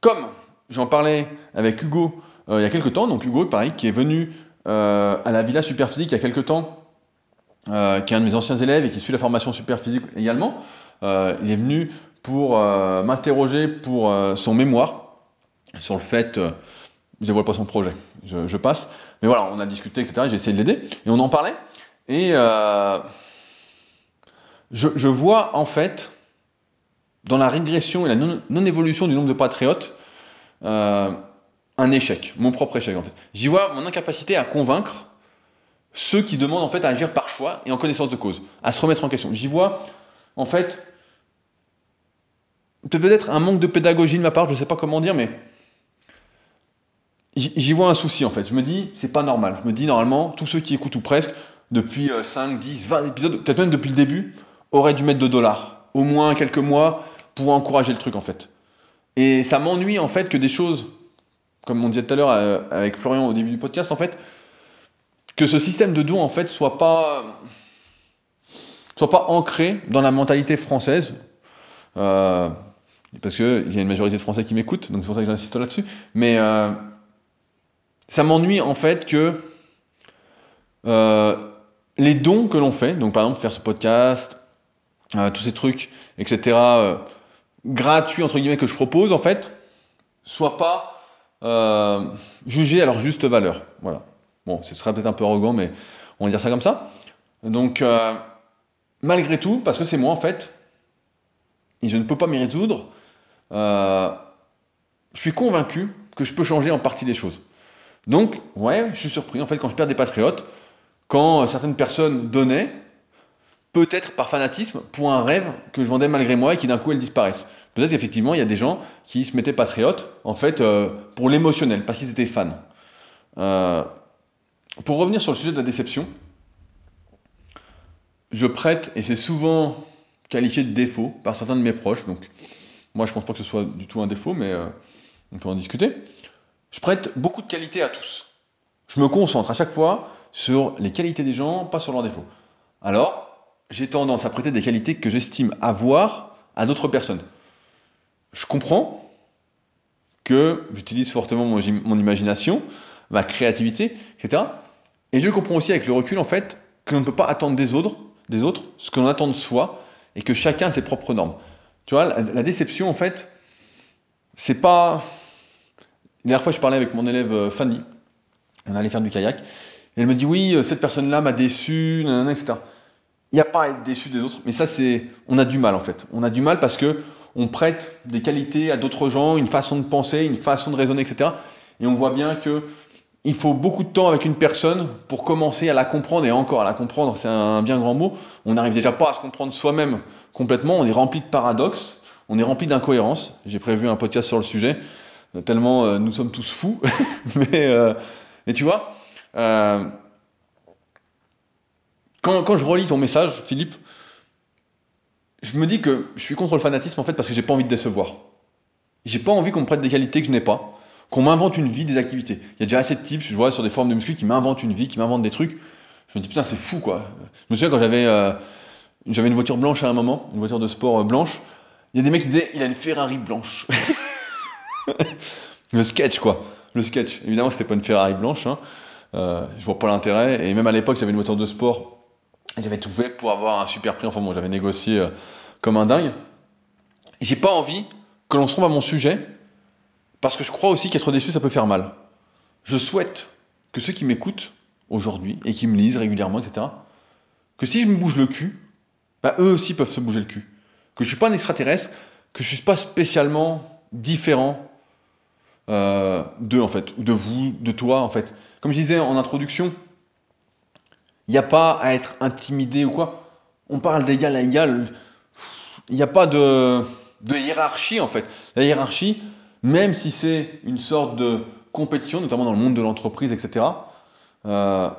Comme j'en parlais avec Hugo euh, il y a quelques temps, donc Hugo, pareil, qui est venu euh, à la Villa Superphysique il y a quelques temps, qui est un de mes anciens élèves et qui suit la formation Superphysique également. il est venu pour m'interroger pour son mémoire sur le fait, je dévoile pas son projet, je, passe, mais voilà, on a discuté, etc. J'ai essayé de l'aider et on en parlait. Et je, vois en fait, dans la régression et la non-évolution du nombre de patriotes, euh, un échec, mon propre échec en fait. J'y vois mon incapacité à convaincre ceux qui demandent en fait à agir par choix et en connaissance de cause, à se remettre en question. J'y vois en fait peut-être un manque de pédagogie de ma part, je ne sais pas comment dire, mais j'y vois un souci en fait. Je me dis, c'est pas normal. Je me dis, normalement, tous ceux qui écoutent ou presque, depuis 5, 10, 20 épisodes, peut-être même depuis le début, aurait dû mettre 2 dollars, au moins quelques mois, pour encourager le truc en fait. Et ça m'ennuie en fait que des choses, comme on disait tout à l'heure euh, avec Florian au début du podcast, en fait, que ce système de dons en fait soit pas soit pas ancré dans la mentalité française. Euh, parce qu'il y a une majorité de Français qui m'écoutent, donc c'est pour ça que j'insiste là-dessus. Mais euh, ça m'ennuie en fait que les dons que l'on fait, donc par exemple faire ce podcast, euh, tous ces trucs, etc., euh, gratuits, entre guillemets, que je propose, en fait, soient pas euh, jugés à leur juste valeur. Voilà. Bon, ce sera peut-être un peu arrogant, mais on va dire ça comme ça. Donc, malgré tout, parce que c'est moi, en fait, et je ne peux pas m'y résoudre, je suis convaincu que je peux changer en partie des choses. Donc, ouais, je suis surpris, en fait, quand je perds des patriotes, quand certaines personnes donnaient, peut-être par fanatisme, pour un rêve que je vendais malgré moi et qui d'un coup elles disparaissent. Peut-être qu'effectivement, il y a des gens qui se mettaient patriotes, en fait, euh, pour l'émotionnel, parce qu'ils étaient fans. Euh, pour revenir sur le sujet de la déception, je prête, et c'est souvent qualifié de défaut par certains de mes proches, donc moi je pense pas que ce soit du tout un défaut, mais euh, on peut en discuter. Je prête beaucoup de qualité à tous. Je me concentre à chaque fois sur les qualités des gens, pas sur leurs défauts. Alors, j'ai tendance à prêter des qualités que j'estime avoir à d'autres personnes. Je comprends que j'utilise fortement mon, imagination, ma créativité, etc. Et je comprends aussi avec le recul, en fait, que l'on ne peut pas attendre des autres, des autres ce que l'on attend de soi, et que chacun a ses propres normes. Tu vois, la, déception, en fait, c'est pas... La dernière fois, je parlais avec mon élève euh, Fanny, on allait faire du kayak, et elle me dit, oui, euh, cette personne-là m'a déçu, etc. Il n'y a pas à être déçu des autres, mais ça, c'est... On a du mal, en fait. On a du mal parce que on prête des qualités à d'autres gens, une façon de penser, une façon de raisonner, etc. Et on voit bien que il faut beaucoup de temps avec une personne pour commencer à la comprendre, et encore à la comprendre, c'est un bien grand mot. On n'arrive déjà pas à se comprendre soi-même complètement, on est rempli de paradoxes, on est rempli d'incohérences. J'ai prévu un podcast sur le sujet, tellement euh, nous sommes tous fous. mais, euh, tu vois, euh, quand, quand je relis ton message, Philippe, je me dis que je suis contre le fanatisme en fait parce que j'ai pas envie de décevoir. J'ai pas envie qu'on me prête des qualités que je n'ai pas, qu'on m'invente une vie, des activités. Il y a déjà assez de types, je vois sur des formes de muscu qui m'inventent une vie, qui m'inventent des trucs. Je me dis putain c'est fou quoi. Je me souviens quand j'avais euh, une voiture blanche à un moment, une voiture de sport euh, blanche. Il y a des mecs qui disaient il a une Ferrari blanche. le sketch quoi, le sketch. Évidemment c'était pas une Ferrari blanche. Hein. Euh, je vois pas l'intérêt. Et même à l'époque j'avais une voiture de sport j'avais tout fait pour avoir un super prix. Enfin bon, j'avais négocié euh, comme un dingue. J'ai pas envie que l'on se trompe à mon sujet, parce que je crois aussi qu'être déçu, ça peut faire mal. Je souhaite que ceux qui m'écoutent aujourd'hui et qui me lisent régulièrement, etc., que si je me bouge le cul, bah, eux aussi peuvent se bouger le cul. Que je suis pas un extraterrestre, que je suis pas spécialement différent euh, d'eux, en fait, ou de vous, de toi, en fait. Comme je disais en introduction, il n'y a pas à être intimidé ou quoi. On parle d'égal à égal. Il n'y a pas de, hiérarchie en fait. La hiérarchie, même si c'est une sorte de compétition, notamment dans le monde de l'entreprise, etc. Euh,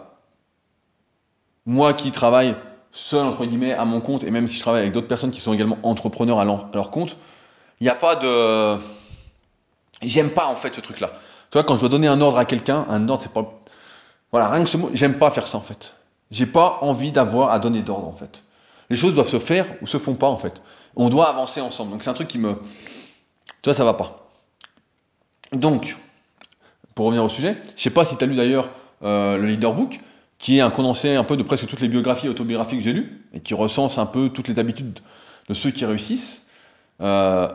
moi qui travaille seul, entre guillemets, à mon compte, et même si je travaille avec d'autres personnes qui sont également entrepreneurs à leur, compte, il n'y a pas de... J'aime pas en fait ce truc-là. Tu vois, quand je dois donner un ordre à quelqu'un, un ordre, c'est pas... Voilà, rien que ce mot, j'aime pas faire ça en fait. J'ai pas envie d'avoir à donner d'ordre en fait. Les choses doivent se faire ou se font pas en fait. On doit avancer ensemble. Donc c'est un truc qui me. Tu vois, ça va pas. Donc, pour revenir au sujet, je sais pas si tu as lu d'ailleurs euh, le Leader Book, qui est un condensé un peu de presque toutes les biographies et autobiographies que j'ai lues, et qui recense un peu toutes les habitudes de ceux qui réussissent. Euh,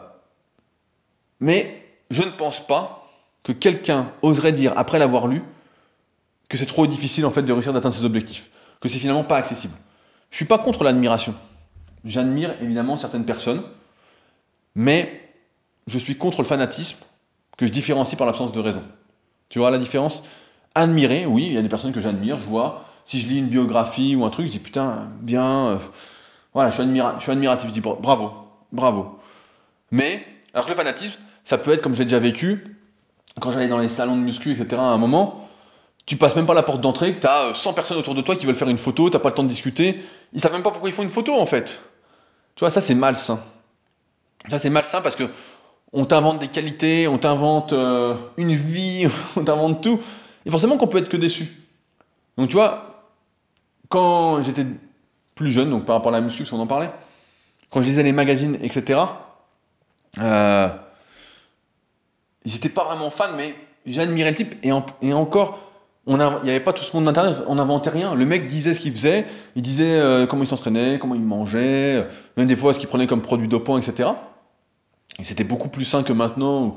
mais je ne pense pas que quelqu'un oserait dire, après l'avoir lu, que c'est trop difficile en fait de réussir d'atteindre ses objectifs que c'est finalement pas accessible. Je suis pas contre l'admiration. J'admire évidemment certaines personnes, mais je suis contre le fanatisme que je différencie par l'absence de raison. Tu vois la différence? Admirer, oui, il y a des personnes que j'admire, je vois, si je lis une biographie ou un truc, je dis putain, bien, euh, voilà, je suis, je admiratif, je dis bravo, bravo. Mais, alors que le fanatisme, ça peut être comme j'ai déjà vécu, quand j'allais dans les salons de muscu, etc., à un moment, tu passes même pas la porte d'entrée, tu as 100 personnes autour de toi qui veulent faire une photo, t'as pas le temps de discuter, ils savent même pas pourquoi ils font une photo en fait. Tu vois, ça c'est malsain. Ça c'est malsain parce que on t'invente des qualités, on t'invente euh, une vie, on t'invente tout, et forcément qu'on peut être que déçu. Donc tu vois, quand j'étais plus jeune, donc par rapport à la muscu, on en parlait, quand je lisais les magazines, etc., euh, j'étais pas vraiment fan, mais j'admirais le type, et, encore, il n'y avait pas tout ce monde d'internet, on n'inventait rien. Le mec disait ce qu'il faisait, il disait euh, comment il s'entraînait, comment il mangeait, même des fois ce qu'il prenait comme produit dopant, etc. Et c'était beaucoup plus sain que maintenant, où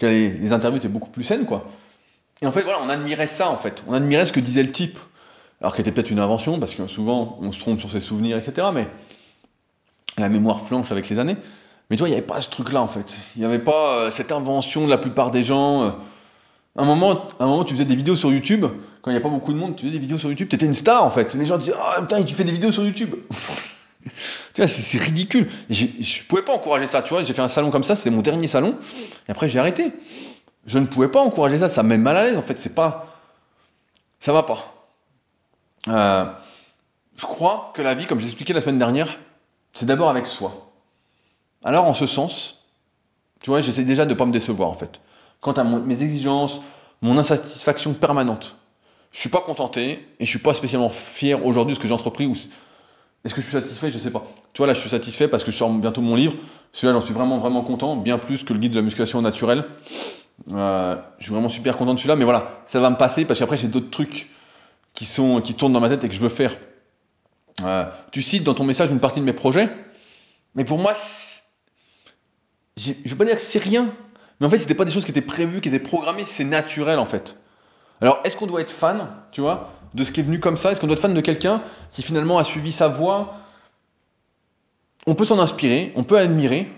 les, interviews étaient beaucoup plus saines, quoi. Et en fait, voilà, on admirait ça, en fait. On admirait ce que disait le type. Alors qu'il était peut-être une invention, parce que souvent, on se trompe sur ses souvenirs, etc. Mais la mémoire flanche avec les années. Mais tu vois, il n'y avait pas ce truc-là, en fait. Il n'y avait pas euh, cette invention de la plupart des gens un moment, un moment, tu faisais des vidéos sur YouTube, quand il n'y a pas beaucoup de monde, tu faisais des vidéos sur YouTube, tu étais une star en fait. Les gens disaient Ah putain, tu fais des vidéos sur YouTube Tu vois, c'est ridicule. Je ne pouvais pas encourager ça, tu vois. J'ai fait un salon comme ça, c'était mon dernier salon, et après j'ai arrêté. Je ne pouvais pas encourager ça, ça me mal à l'aise en fait, c'est pas. Ça va pas. Euh, je crois que la vie, comme j'ai expliqué la semaine dernière, c'est d'abord avec soi. Alors en ce sens, tu vois, j'essaie déjà de ne pas me décevoir en fait quant à mes exigences, mon insatisfaction permanente. je suis pas contenté et je suis pas spécialement fier aujourd'hui de ce que j'ai entrepris. Ou est-ce que je suis satisfait? Je sais pas. Tu vois, là, je suis satisfait parce que je sors bientôt mon livre. Celui-là, j'en suis vraiment, vraiment content, bien plus que le guide de la musculation naturelle. Euh, je suis vraiment super content de celui-là, mais voilà, ça va me passer parce qu'après, j'ai d'autres trucs qui, sont, qui tournent dans ma tête et que je veux faire. Euh, tu cites dans ton message une partie de mes projets, mais pour moi, je ne veux pas dire que c'est rien, mais en fait, c'était pas des choses qui étaient prévues, qui étaient programmées, c'est naturel en fait. Alors, est-ce qu'on doit être fan, tu vois, de ce qui est venu comme ça? Est-ce qu'on doit être fan de quelqu'un qui finalement a suivi sa voie? On peut s'en inspirer, on peut admirer,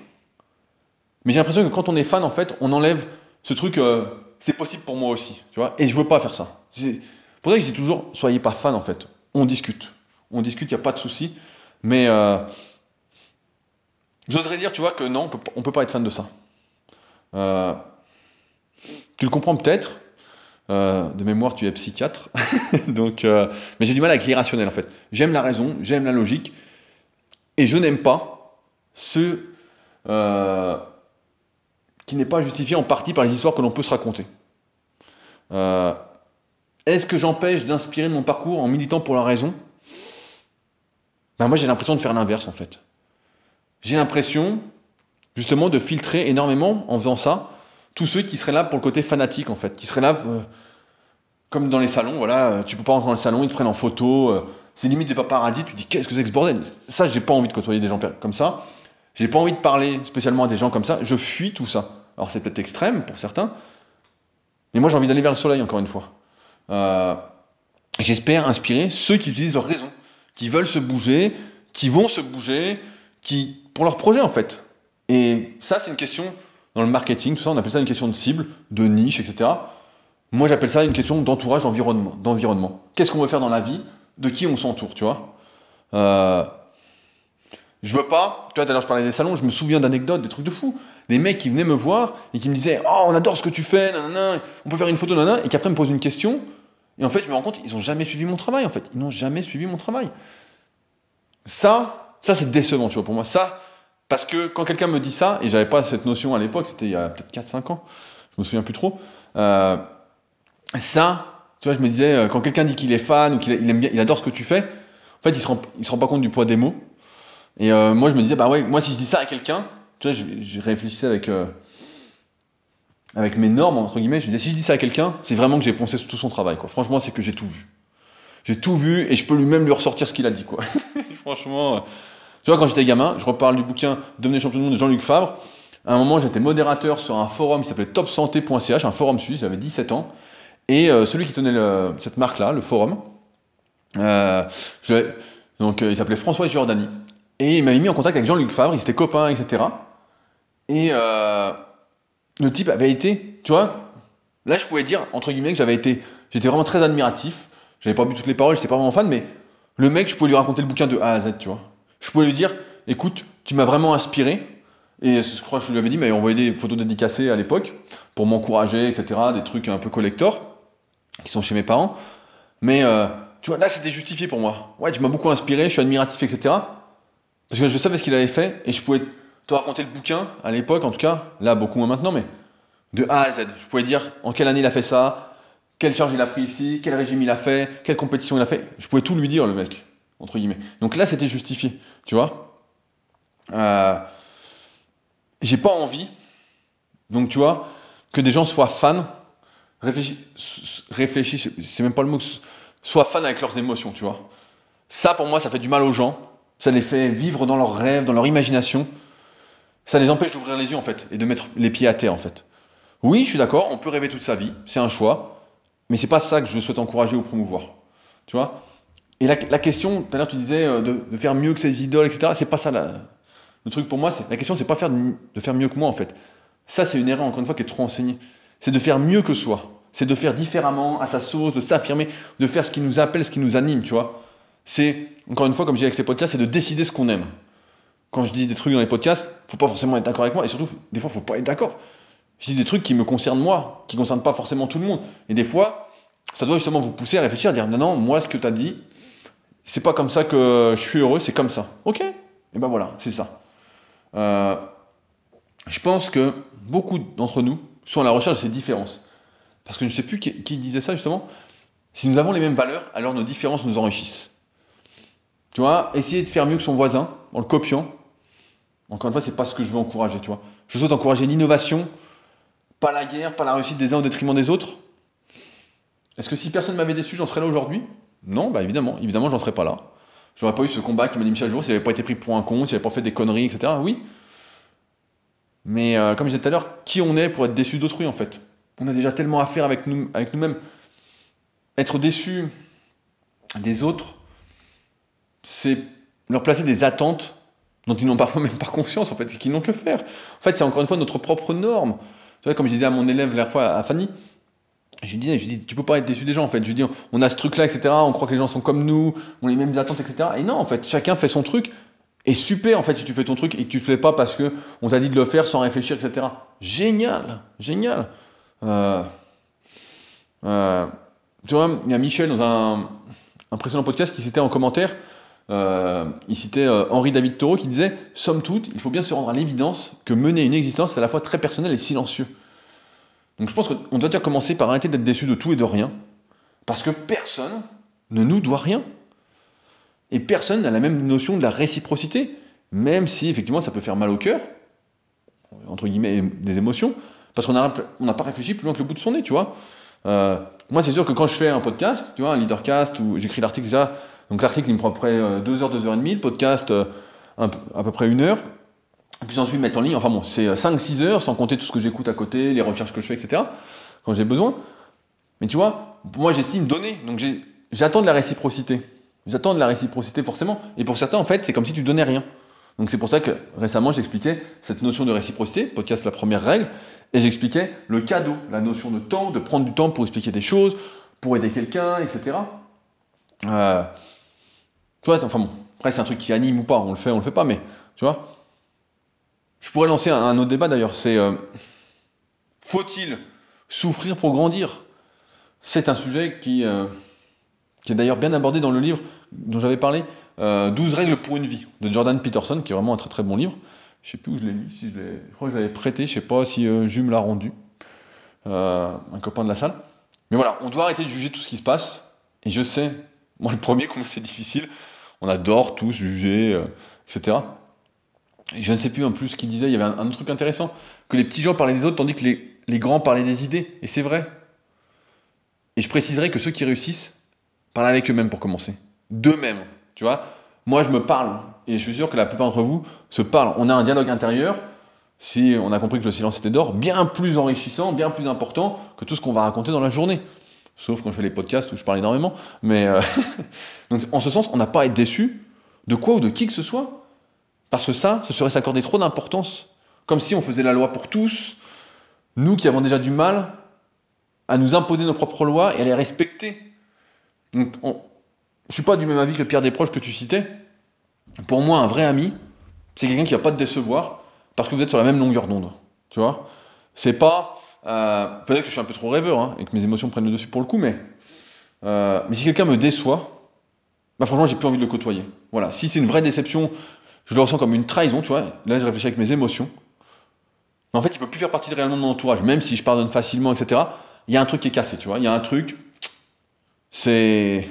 mais j'ai l'impression que quand on est fan, en fait, on enlève ce truc, euh, c'est possible pour moi aussi, tu vois, et je veux pas faire ça. C'est pour que je dis toujours, soyez pas fan en fait, on discute. On discute, il n'y a pas de souci, mais euh, j'oserais dire, tu vois, que non, on peut, peut pas être fan de ça. Euh, tu le comprends peut-être, euh, de mémoire, tu es psychiatre. Donc, euh, mais j'ai du mal avec l'irrationnel en fait. J'aime la raison, j'aime la logique, et je n'aime pas ce euh, qui n'est pas justifié en partie par les histoires que l'on peut se raconter. Est-ce que j'empêche d'inspirer mon parcours en militant pour la raison? Ben Moi, j'ai l'impression de faire l'inverse en fait. J'ai l'impression justement de filtrer énormément en faisant ça tous ceux qui seraient là pour le côté fanatique en fait, qui seraient là euh, comme dans les salons, voilà, euh, tu peux pas rentrer dans le salon, ils te prennent en photo, euh, c'est limite des paparazzis, tu dis qu'est-ce que c'est que ce bordel? Ça, j'ai pas envie de côtoyer des gens comme ça, j'ai pas envie de parler spécialement à des gens comme ça, je fuis tout ça. Alors c'est peut-être extrême pour certains, mais moi j'ai envie d'aller vers le soleil encore une fois. J'espère inspirer ceux qui utilisent leur raison, qui veulent se bouger, qui vont se bouger, qui pour leur projet en fait. Et ça, c'est une question dans le marketing, tout ça, on appelle ça une question de cible, de niche, etc. Moi, j'appelle ça une question d'entourage, d'environnement. Qu'est-ce qu'on veut faire dans la vie? De qui on s'entoure, tu vois? Euh, Je veux pas, tu vois, tout à l'heure je parlais des salons, je me souviens d'anecdotes, des trucs de fou. Des mecs qui venaient me voir et qui me disaient Oh, on adore ce que tu fais, nanana, on peut faire une photo, nanana, et qui après me posent une question. Et en fait, je me rends compte, ils n'ont jamais suivi mon travail, en fait. Ils n'ont jamais suivi mon travail. Ça, ça c'est décevant, tu vois, pour moi. Ça, parce que quand quelqu'un me dit ça, et j'avais pas cette notion à l'époque, c'était il y a peut-être 4-5 ans, je me souviens plus trop, euh, ça, tu vois, je me disais, euh, quand quelqu'un dit qu'il est fan ou qu'il aime bien, il adore ce que tu fais, en fait, il se rend, il se rend pas compte du poids des mots. Et euh, moi, je me disais, bah ouais, moi, si je dis ça à quelqu'un, tu vois, je, réfléchissais avec, avec mes normes, entre guillemets, je me disais, si je dis ça à quelqu'un, c'est vraiment que j'ai poncé tout son travail, quoi. Franchement, c'est que j'ai tout vu. J'ai tout vu et je peux lui-même lui ressortir ce qu'il a dit, quoi. Franchement. Tu vois, quand j'étais gamin, je reparle du bouquin Devenez champion du monde de Jean-Luc Favre. À un moment, j'étais modérateur sur un forum qui s'appelait topsanté.ch, un forum suisse, j'avais 17 ans. Et euh, celui qui tenait cette marque-là, le forum, euh, donc euh, il s'appelait François Giordani. Et il m'avait mis en contact avec Jean-Luc Favre, ils étaient copains, etc. Et le type avait été, tu vois, là je pouvais dire, entre guillemets, que j'avais été, j'étais vraiment très admiratif. J'avais pas vu toutes les paroles, j'étais pas vraiment fan, mais le mec, je pouvais lui raconter le bouquin de A à Z, tu vois. Je pouvais lui dire, écoute, tu m'as vraiment inspiré. Et je crois que je lui avais dit, mais envoyé des photos dédicacées à l'époque pour m'encourager, etc. Des trucs un peu collector qui sont chez mes parents. Mais euh, tu vois, là, c'était justifié pour moi. Ouais, tu m'as beaucoup inspiré, je suis admiratif, etc. Parce que je savais ce qu'il avait fait et je pouvais te raconter le bouquin à l'époque, en tout cas, là, beaucoup moins maintenant, mais de A à Z. Je pouvais dire en quelle année il a fait ça, quelle charge il a pris ici, quel régime il a fait, quelle compétition il a fait. Je pouvais tout lui dire, le mec entre guillemets. Donc là, c'était justifié, tu vois. Euh, j'ai pas envie, donc tu vois, que des gens soient fans, réfléchissent, c'est même pas le mot, soient fans avec leurs émotions, tu vois. Ça, pour moi, ça fait du mal aux gens, ça les fait vivre dans leurs rêves, dans leur imagination, ça les empêche d'ouvrir les yeux, en fait, et de mettre les pieds à terre, en fait. Oui, je suis d'accord, on peut rêver toute sa vie, c'est un choix, mais c'est pas ça que je souhaite encourager ou promouvoir. Tu vois et la, question, tout à l'heure tu disais euh, de, faire mieux que ses idoles, etc. C'est pas ça le truc pour moi. C'est la question, c'est pas faire de, faire mieux que moi en fait. Ça, c'est une erreur encore une fois qui est trop enseignée. C'est de faire mieux que soi. C'est de faire différemment, à sa sauce, de s'affirmer, de faire ce qui nous appelle, ce qui nous anime, tu vois. C'est encore une fois, comme je dis avec les podcasts, c'est de décider ce qu'on aime. Quand je dis des trucs dans les podcasts, faut pas forcément être d'accord avec moi, et surtout, des fois, faut pas être d'accord. Je dis des trucs qui me concernent moi, qui concernent pas forcément tout le monde. Et des fois, ça doit justement vous pousser à réfléchir, à dire non, non, moi, ce que tu as dit, c'est pas comme ça que je suis heureux, c'est comme ça. Ok Et ben voilà, c'est ça. Euh, je pense que beaucoup d'entre nous sont à la recherche de ces différences. Parce que je ne sais plus qui, disait ça justement. Si nous avons les mêmes valeurs, alors nos différences nous enrichissent. Tu vois, essayer de faire mieux que son voisin en le copiant, encore une fois, c'est pas ce que je veux encourager, tu vois. Je souhaite encourager l'innovation, pas la guerre, pas la réussite des uns au détriment des autres. Est-ce que si personne m'avait déçu, j'en serais là aujourd'hui? Non, bah évidemment, évidemment, j'en serais pas là. J'aurais pas eu ce combat qui m'anime chaque jour, si j'avais pas été pris pour un con, si j'avais pas fait des conneries, etc. Oui. Mais euh, comme je disais tout à l'heure, qui on est pour être déçu d'autrui en fait? On a déjà tellement à faire avec, nous, avec nous-mêmes. Être déçu des autres, c'est leur placer des attentes dont ils n'ont parfois même pas conscience en fait, et qu'ils n'ont que faire. En fait, c'est encore une fois notre propre norme. Tu comme je disais à mon élève la fois, à Fanny, je lui dis, je dis, tu peux pas être déçu des gens en fait. Je lui dis, on a ce truc-là, etc. On croit que les gens sont comme nous, on a les mêmes attentes, etc. Et non, en fait, chacun fait son truc. Et super en fait si tu fais ton truc et que tu le fais pas parce que on t'a dit de le faire sans réfléchir, etc. Génial, génial. Euh, euh, tu vois, il y a Michel dans un, précédent podcast qui citait en commentaire euh, il citait Henri David Thoreau qui disait Somme toute, il faut bien se rendre à l'évidence que mener une existence est à la fois très personnel et silencieux. Donc je pense qu'on doit déjà commencer par arrêter d'être déçu de tout et de rien, parce que personne ne nous doit rien. Et personne n'a la même notion de la réciprocité, même si effectivement ça peut faire mal au cœur, entre guillemets, des émotions, parce qu'on n'a pas réfléchi plus loin que le bout de son nez, tu vois. Euh, moi, c'est sûr que quand je fais un podcast, tu vois, un leadercast, ou j'écris l'article, ça, donc l'article, il me prend à peu près 2 heures, 2 heures et demie, le podcast, euh, à peu près 1 heure. Et puis ensuite, mettre en ligne, enfin bon, c'est 5-6 euh, heures, sans compter tout ce que j'écoute à côté, les recherches que je fais, etc., quand j'ai besoin. Mais tu vois, moi, j'estime donner. Donc j'attends de la réciprocité. J'attends de la réciprocité forcément. Et pour certains, en fait, c'est comme si tu donnais rien. Donc c'est pour ça que récemment, j'expliquais cette notion de réciprocité, podcast la première règle, et j'expliquais le cadeau, la notion de temps, de prendre du temps pour expliquer des choses, pour aider quelqu'un, etc. Euh, tu vois, enfin bon, après c'est un truc qui anime ou pas, on le fait, on le fait pas, mais tu vois. Je pourrais lancer un, autre débat d'ailleurs, c'est euh, faut-il souffrir pour grandir? C'est un sujet qui, euh, qui est d'ailleurs bien abordé dans le livre dont j'avais parlé, 12 règles pour une vie, de Jordan Peterson, qui est vraiment un très très bon livre. Je sais plus où je l'ai lu, je, crois que je l'avais prêté, je sais pas si Jules me l'a rendu, un copain de la salle. Mais voilà, on doit arrêter de juger tout ce qui se passe, et je sais moi, le premier, combien c'est difficile. On adore tous juger, euh, etc. Je ne sais plus en plus ce qu'il disait. Il y avait un, autre truc intéressant que les petits gens parlaient des autres tandis que les, les grands parlaient des idées. Et c'est vrai. Et je préciserai que ceux qui réussissent parlent avec eux-mêmes pour commencer. D'eux-mêmes. Tu vois Moi, je me parle. Et je suis sûr que la plupart d'entre vous se parlent. On a un dialogue intérieur. Si on a compris que le silence était d'or, bien plus enrichissant, bien plus important que tout ce qu'on va raconter dans la journée sauf quand je fais les podcasts où je parle énormément. Mais euh, donc, en ce sens, on n'a pas à être déçu de quoi ou de qui que ce soit, parce que ça, ce serait s'accorder trop d'importance, comme si on faisait la loi pour tous, nous qui avons déjà du mal à nous imposer nos propres lois et à les respecter. Donc, on, je suis pas du même avis que Pierre Desproges que tu citais. Pour moi, un vrai ami, c'est quelqu'un qui va pas te décevoir parce que vous êtes sur la même longueur d'onde. Tu vois C'est pas euh, peut-être que je suis un peu trop rêveur hein, et que mes émotions prennent le dessus pour le coup, mais, euh, mais si quelqu'un me déçoit, bah franchement, j'ai plus envie de le côtoyer. Voilà. Si c'est une vraie déception, je le ressens comme une trahison, tu vois. Là, je réfléchis avec mes émotions. Mais en fait, il peut plus faire partie de réellement de mon entourage, même si je pardonne facilement, etc. Il y a un truc qui est cassé, tu vois. Il y a un truc. C'est.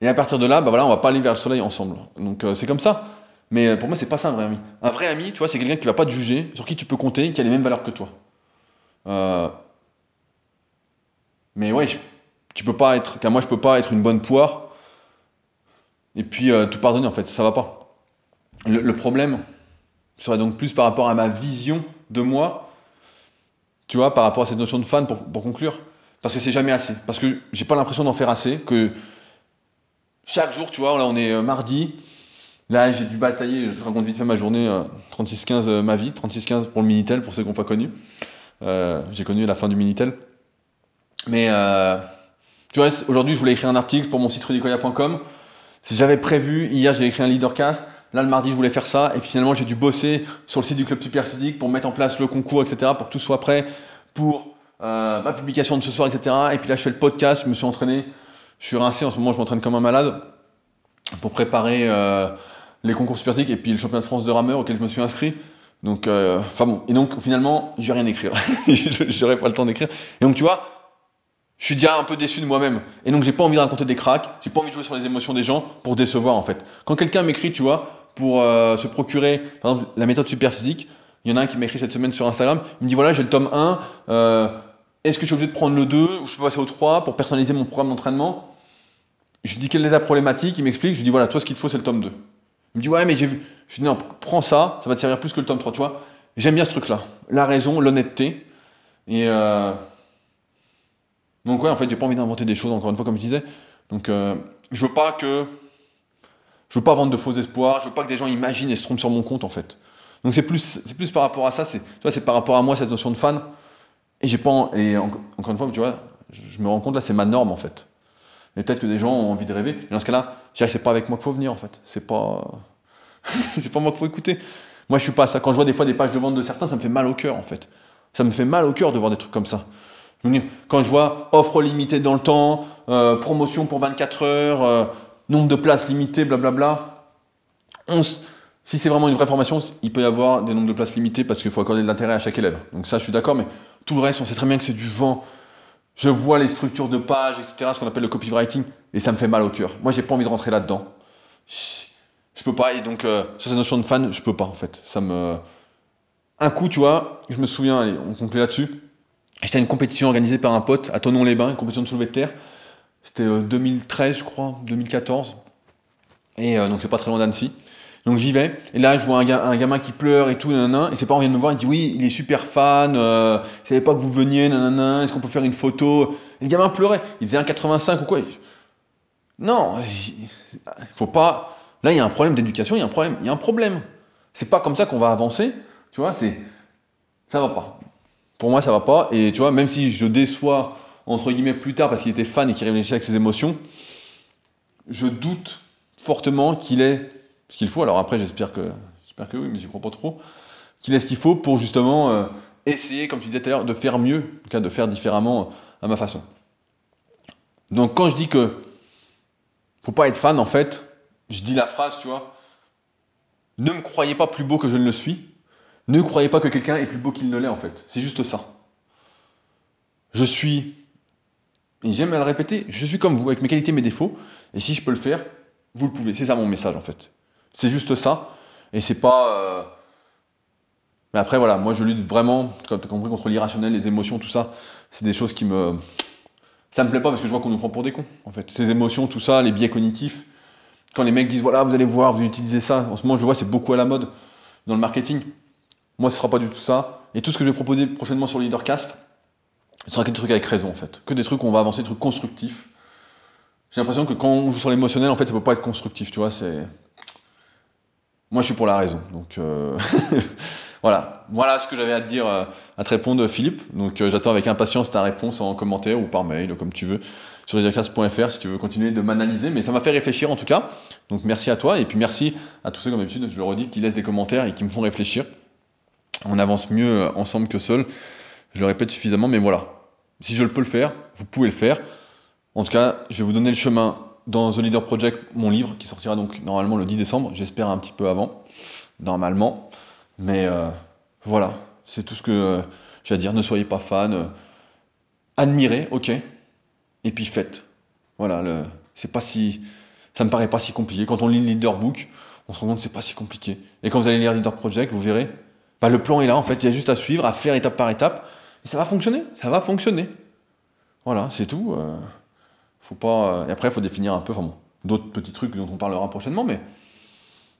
Et à partir de là, bah voilà, on va pas aller vers le soleil ensemble. Donc euh, c'est comme ça. Mais pour moi, c'est pas ça un vrai ami. Un vrai ami, tu vois, c'est quelqu'un qui va pas te juger, sur qui tu peux compter, qui a les mêmes valeurs que toi. Euh, mais ouais, tu peux pas être, car moi je peux pas être une bonne poire et puis euh, tout pardonner en fait, ça va pas. Le, problème serait donc plus par rapport à ma vision de moi, tu vois, par rapport à cette notion de fan pour, pour conclure, parce que c'est jamais assez, parce que j'ai pas l'impression d'en faire assez, que chaque jour, tu vois, là on est euh, mardi, là j'ai dû batailler, je raconte vite fait ma journée 36-15 ma vie, 36-15 pour le Minitel pour ceux qui n'ont pas connu. Euh, j'ai connu la fin du Minitel. Mais euh, tu vois, aujourd'hui, je voulais écrire un article pour mon site rudicoya.com. J'avais prévu, hier, j'ai écrit un leadercast. Là, le mardi, je voulais faire ça. Et puis finalement, j'ai dû bosser sur le site du Club Superphysique pour mettre en place le concours, etc., pour que tout soit prêt pour euh, ma publication de ce soir, etc. Et puis là, je fais le podcast, je me suis entraîné. Je suis rincé en ce moment, je m'entraîne comme un malade pour préparer les concours Superphysique et puis le championnat de France de rameur auquel je me suis inscrit. Donc, euh, enfin bon, et donc finalement, je vais rien écrire. J'aurais pas le temps d'écrire. Et donc, tu vois, je suis déjà un peu déçu de moi-même. Et donc, j'ai pas envie de raconter des cracks, j'ai pas envie de jouer sur les émotions des gens pour décevoir, en fait. Quand quelqu'un m'écrit, tu vois, pour euh, se procurer, par exemple, la méthode super physique, il y en a un qui m'a écrit cette semaine sur Instagram, il me dit voilà, j'ai le tome 1, euh, est-ce que je suis obligé de prendre le 2 ou je peux passer au 3 pour personnaliser mon programme d'entraînement? Je lui dis quelle est la problématique, il m'explique, je lui dis voilà, toi ce qu'il te faut c'est le tome 2. Il me dit ouais, mais j'ai vu. Je lui dis non, prends ça, ça va te servir plus que le tome 3, tu vois. J'aime bien ce truc-là. La raison, l'honnêteté. Et. Euh, donc ouais, en fait, j'ai pas envie d'inventer des choses, encore une fois, comme je disais. Donc euh, je veux pas que... Je veux pas vendre de faux espoirs, je veux pas que des gens imaginent et se trompent sur mon compte, en fait. Donc c'est plus, plus par rapport à ça, c'est, c'est par rapport à moi, cette notion de fan. Et j'ai pas... Et encore une fois, tu vois, je me rends compte, là, c'est ma norme, en fait. Mais peut-être que des gens ont envie de rêver. Et dans ce cas-là, c'est pas avec moi qu'il faut venir, en fait. C'est pas... c'est pas moi qu'il faut écouter. Moi, je suis pas ça. Quand je vois des fois des pages de vente de certains, ça me fait mal au cœur, en fait. Ça me fait mal au cœur de voir des trucs comme ça. Quand je vois offre limitée dans le temps, euh, promotion pour 24 heures, euh, nombre de places limitées, blablabla, si c'est vraiment une vraie formation, il peut y avoir des nombres de places limitées parce qu'il faut accorder de l'intérêt à chaque élève. Donc ça, je suis d'accord, mais tout le reste, on sait très bien que c'est du vent. Je vois les structures de pages, etc., ce qu'on appelle le copywriting, et ça me fait mal au cœur. Moi, j'ai pas envie de rentrer là-dedans. Je, peux pas, et donc, euh, sur cette notion de fan, je peux pas, en fait. Ça me... Un coup, tu vois, je me souviens, allez, on conclut là-dessus, J'étais à une compétition organisée par un pote à Tonon-les-Bains, une compétition de soulevé de terre. C'était 2013, euh, je crois, 2014. Et euh, donc c'est pas très loin d'Annecy. Donc j'y vais, et là je vois un, gamin qui pleure et tout, nanana, et ses parents viennent me voir, il dit oui, il est super fan, euh, il savait pas que vous veniez, nanana, est-ce qu'on peut faire une photo? Et Le gamin pleurait, il faisait un 85 ou quoi. Non, il faut pas. Là il y a un problème d'éducation, il y a un problème, il y a un problème. C'est pas comme ça qu'on va avancer, tu vois, c'est. Ça va pas pour moi, ça va pas. Et tu vois, même si je déçois, entre guillemets, plus tard parce qu'il était fan et qu'il réfléchissait avec ses émotions, je doute fortement qu'il ait ce qu'il faut. Alors après, j'espère que, j'espère que oui, mais j'y crois pas trop. Qu'il ait ce qu'il faut pour justement euh, essayer, comme tu disais tout à l'heure, de faire mieux, en cas de faire différemment euh, à ma façon. Donc quand je dis que faut pas être fan, en fait, je dis la phrase, tu vois, ne me croyez pas plus beau que je ne le suis, ne croyez pas que quelqu'un est plus beau qu'il ne l'est en fait. C'est juste ça. Je suis, et j'aime à le répéter, je suis comme vous, avec mes qualités, mes défauts, et si je peux le faire, vous le pouvez. C'est ça mon message en fait. C'est juste ça, et c'est pas... Euh, mais après voilà, moi je lutte vraiment, comme tu as compris, contre l'irrationnel, les émotions, tout ça, c'est des choses qui me... Ça me plaît pas parce que je vois qu'on nous prend pour des cons, en fait. Ces émotions, tout ça, les biais cognitifs, quand les mecs disent voilà, vous allez voir, vous utilisez ça, en ce moment je vois c'est beaucoup à la mode dans le marketing. Moi, ce sera pas du tout ça. Et tout ce que je vais proposer prochainement sur Leadercast, ce sera que des trucs avec raison, en fait. Que des trucs où on va avancer, des trucs constructifs. J'ai l'impression que quand on joue sur l'émotionnel, en fait, ça peut pas être constructif, tu vois. C'est. Moi, je suis pour la raison. Donc, euh, voilà. Voilà ce que j'avais à te dire, euh, à te répondre, Philippe. Donc, euh, j'attends avec impatience ta réponse en commentaire ou par mail, comme tu veux, sur leadercast.fr si tu veux continuer de m'analyser. Mais ça m'a fait réfléchir, en tout cas. Donc, merci à toi. Et puis, merci à tous ceux, comme d'habitude, je le redis, qui laissent des commentaires et qui me font réfléchir on avance mieux euh, ensemble que seul. Je le répète suffisamment, mais voilà. Si je le peux le faire, vous pouvez le faire. En tout cas, je vais vous donner le chemin dans The Leader Project, mon livre, qui sortira donc normalement le 10 décembre. J'espère un petit peu avant, normalement. Mais euh, voilà, c'est tout ce que euh, j'ai à dire. Ne soyez pas fan. admirez, ok. Et puis faites. Voilà, c'est pas si. Ça me paraît pas si compliqué. Quand on lit le Leader Book, on se rend compte que c'est pas si compliqué. Et quand vous allez lire Leader Project, vous verrez, bah, le plan est là, en fait, il y a juste à suivre, à faire étape par étape, et ça va fonctionner, ça va fonctionner. Voilà, c'est tout. Euh, faut pas, euh, et après, il faut définir un peu, d'autres petits trucs dont on parlera prochainement, mais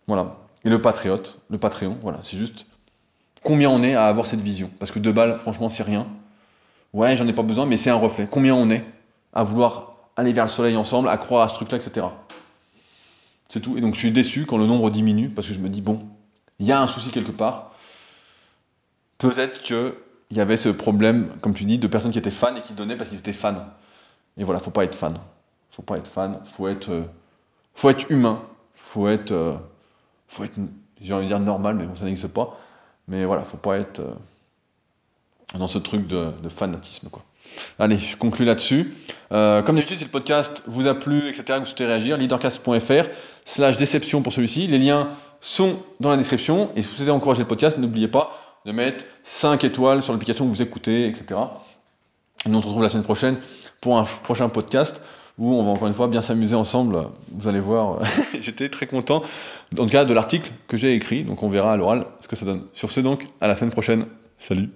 voilà. Et le patriote, le Patreon, voilà, c'est juste combien on est à avoir cette vision. Parce que deux balles, franchement, c'est rien. Ouais, j'en ai pas besoin, mais c'est un reflet. Combien on est à vouloir aller vers le soleil ensemble, à croire à ce truc-là, etc. C'est tout. Et donc je suis déçu quand le nombre diminue, parce que je me dis, bon, il y a un souci quelque part peut-être qu'il y avait ce problème, comme tu dis, de personnes qui étaient fans et qui donnaient parce qu'ils étaient fans. Et voilà, faut pas être fan. Faut pas être fan. Faut être, euh, faut être humain. Faut être, euh, faut être, j'ai envie de dire normal, mais bon, ça n'existe pas. Mais voilà, faut pas être euh, dans ce truc de, fanatisme, quoi. Allez, je conclue là-dessus. comme d'habitude, si le podcast vous a plu, etc., que vous souhaitez réagir, leadercast.fr slash déception pour celui-ci. Les liens sont dans la description. Et si vous souhaitez encourager le podcast, n'oubliez pas, de mettre 5 étoiles sur l'application que vous écoutez, etc. Nous on se retrouve la semaine prochaine pour un prochain podcast où on va encore une fois bien s'amuser ensemble. Vous allez voir, j'étais très content, en tout cas de l'article que j'ai écrit, donc on verra à l'oral ce que ça donne. Sur ce donc, à la semaine prochaine. Salut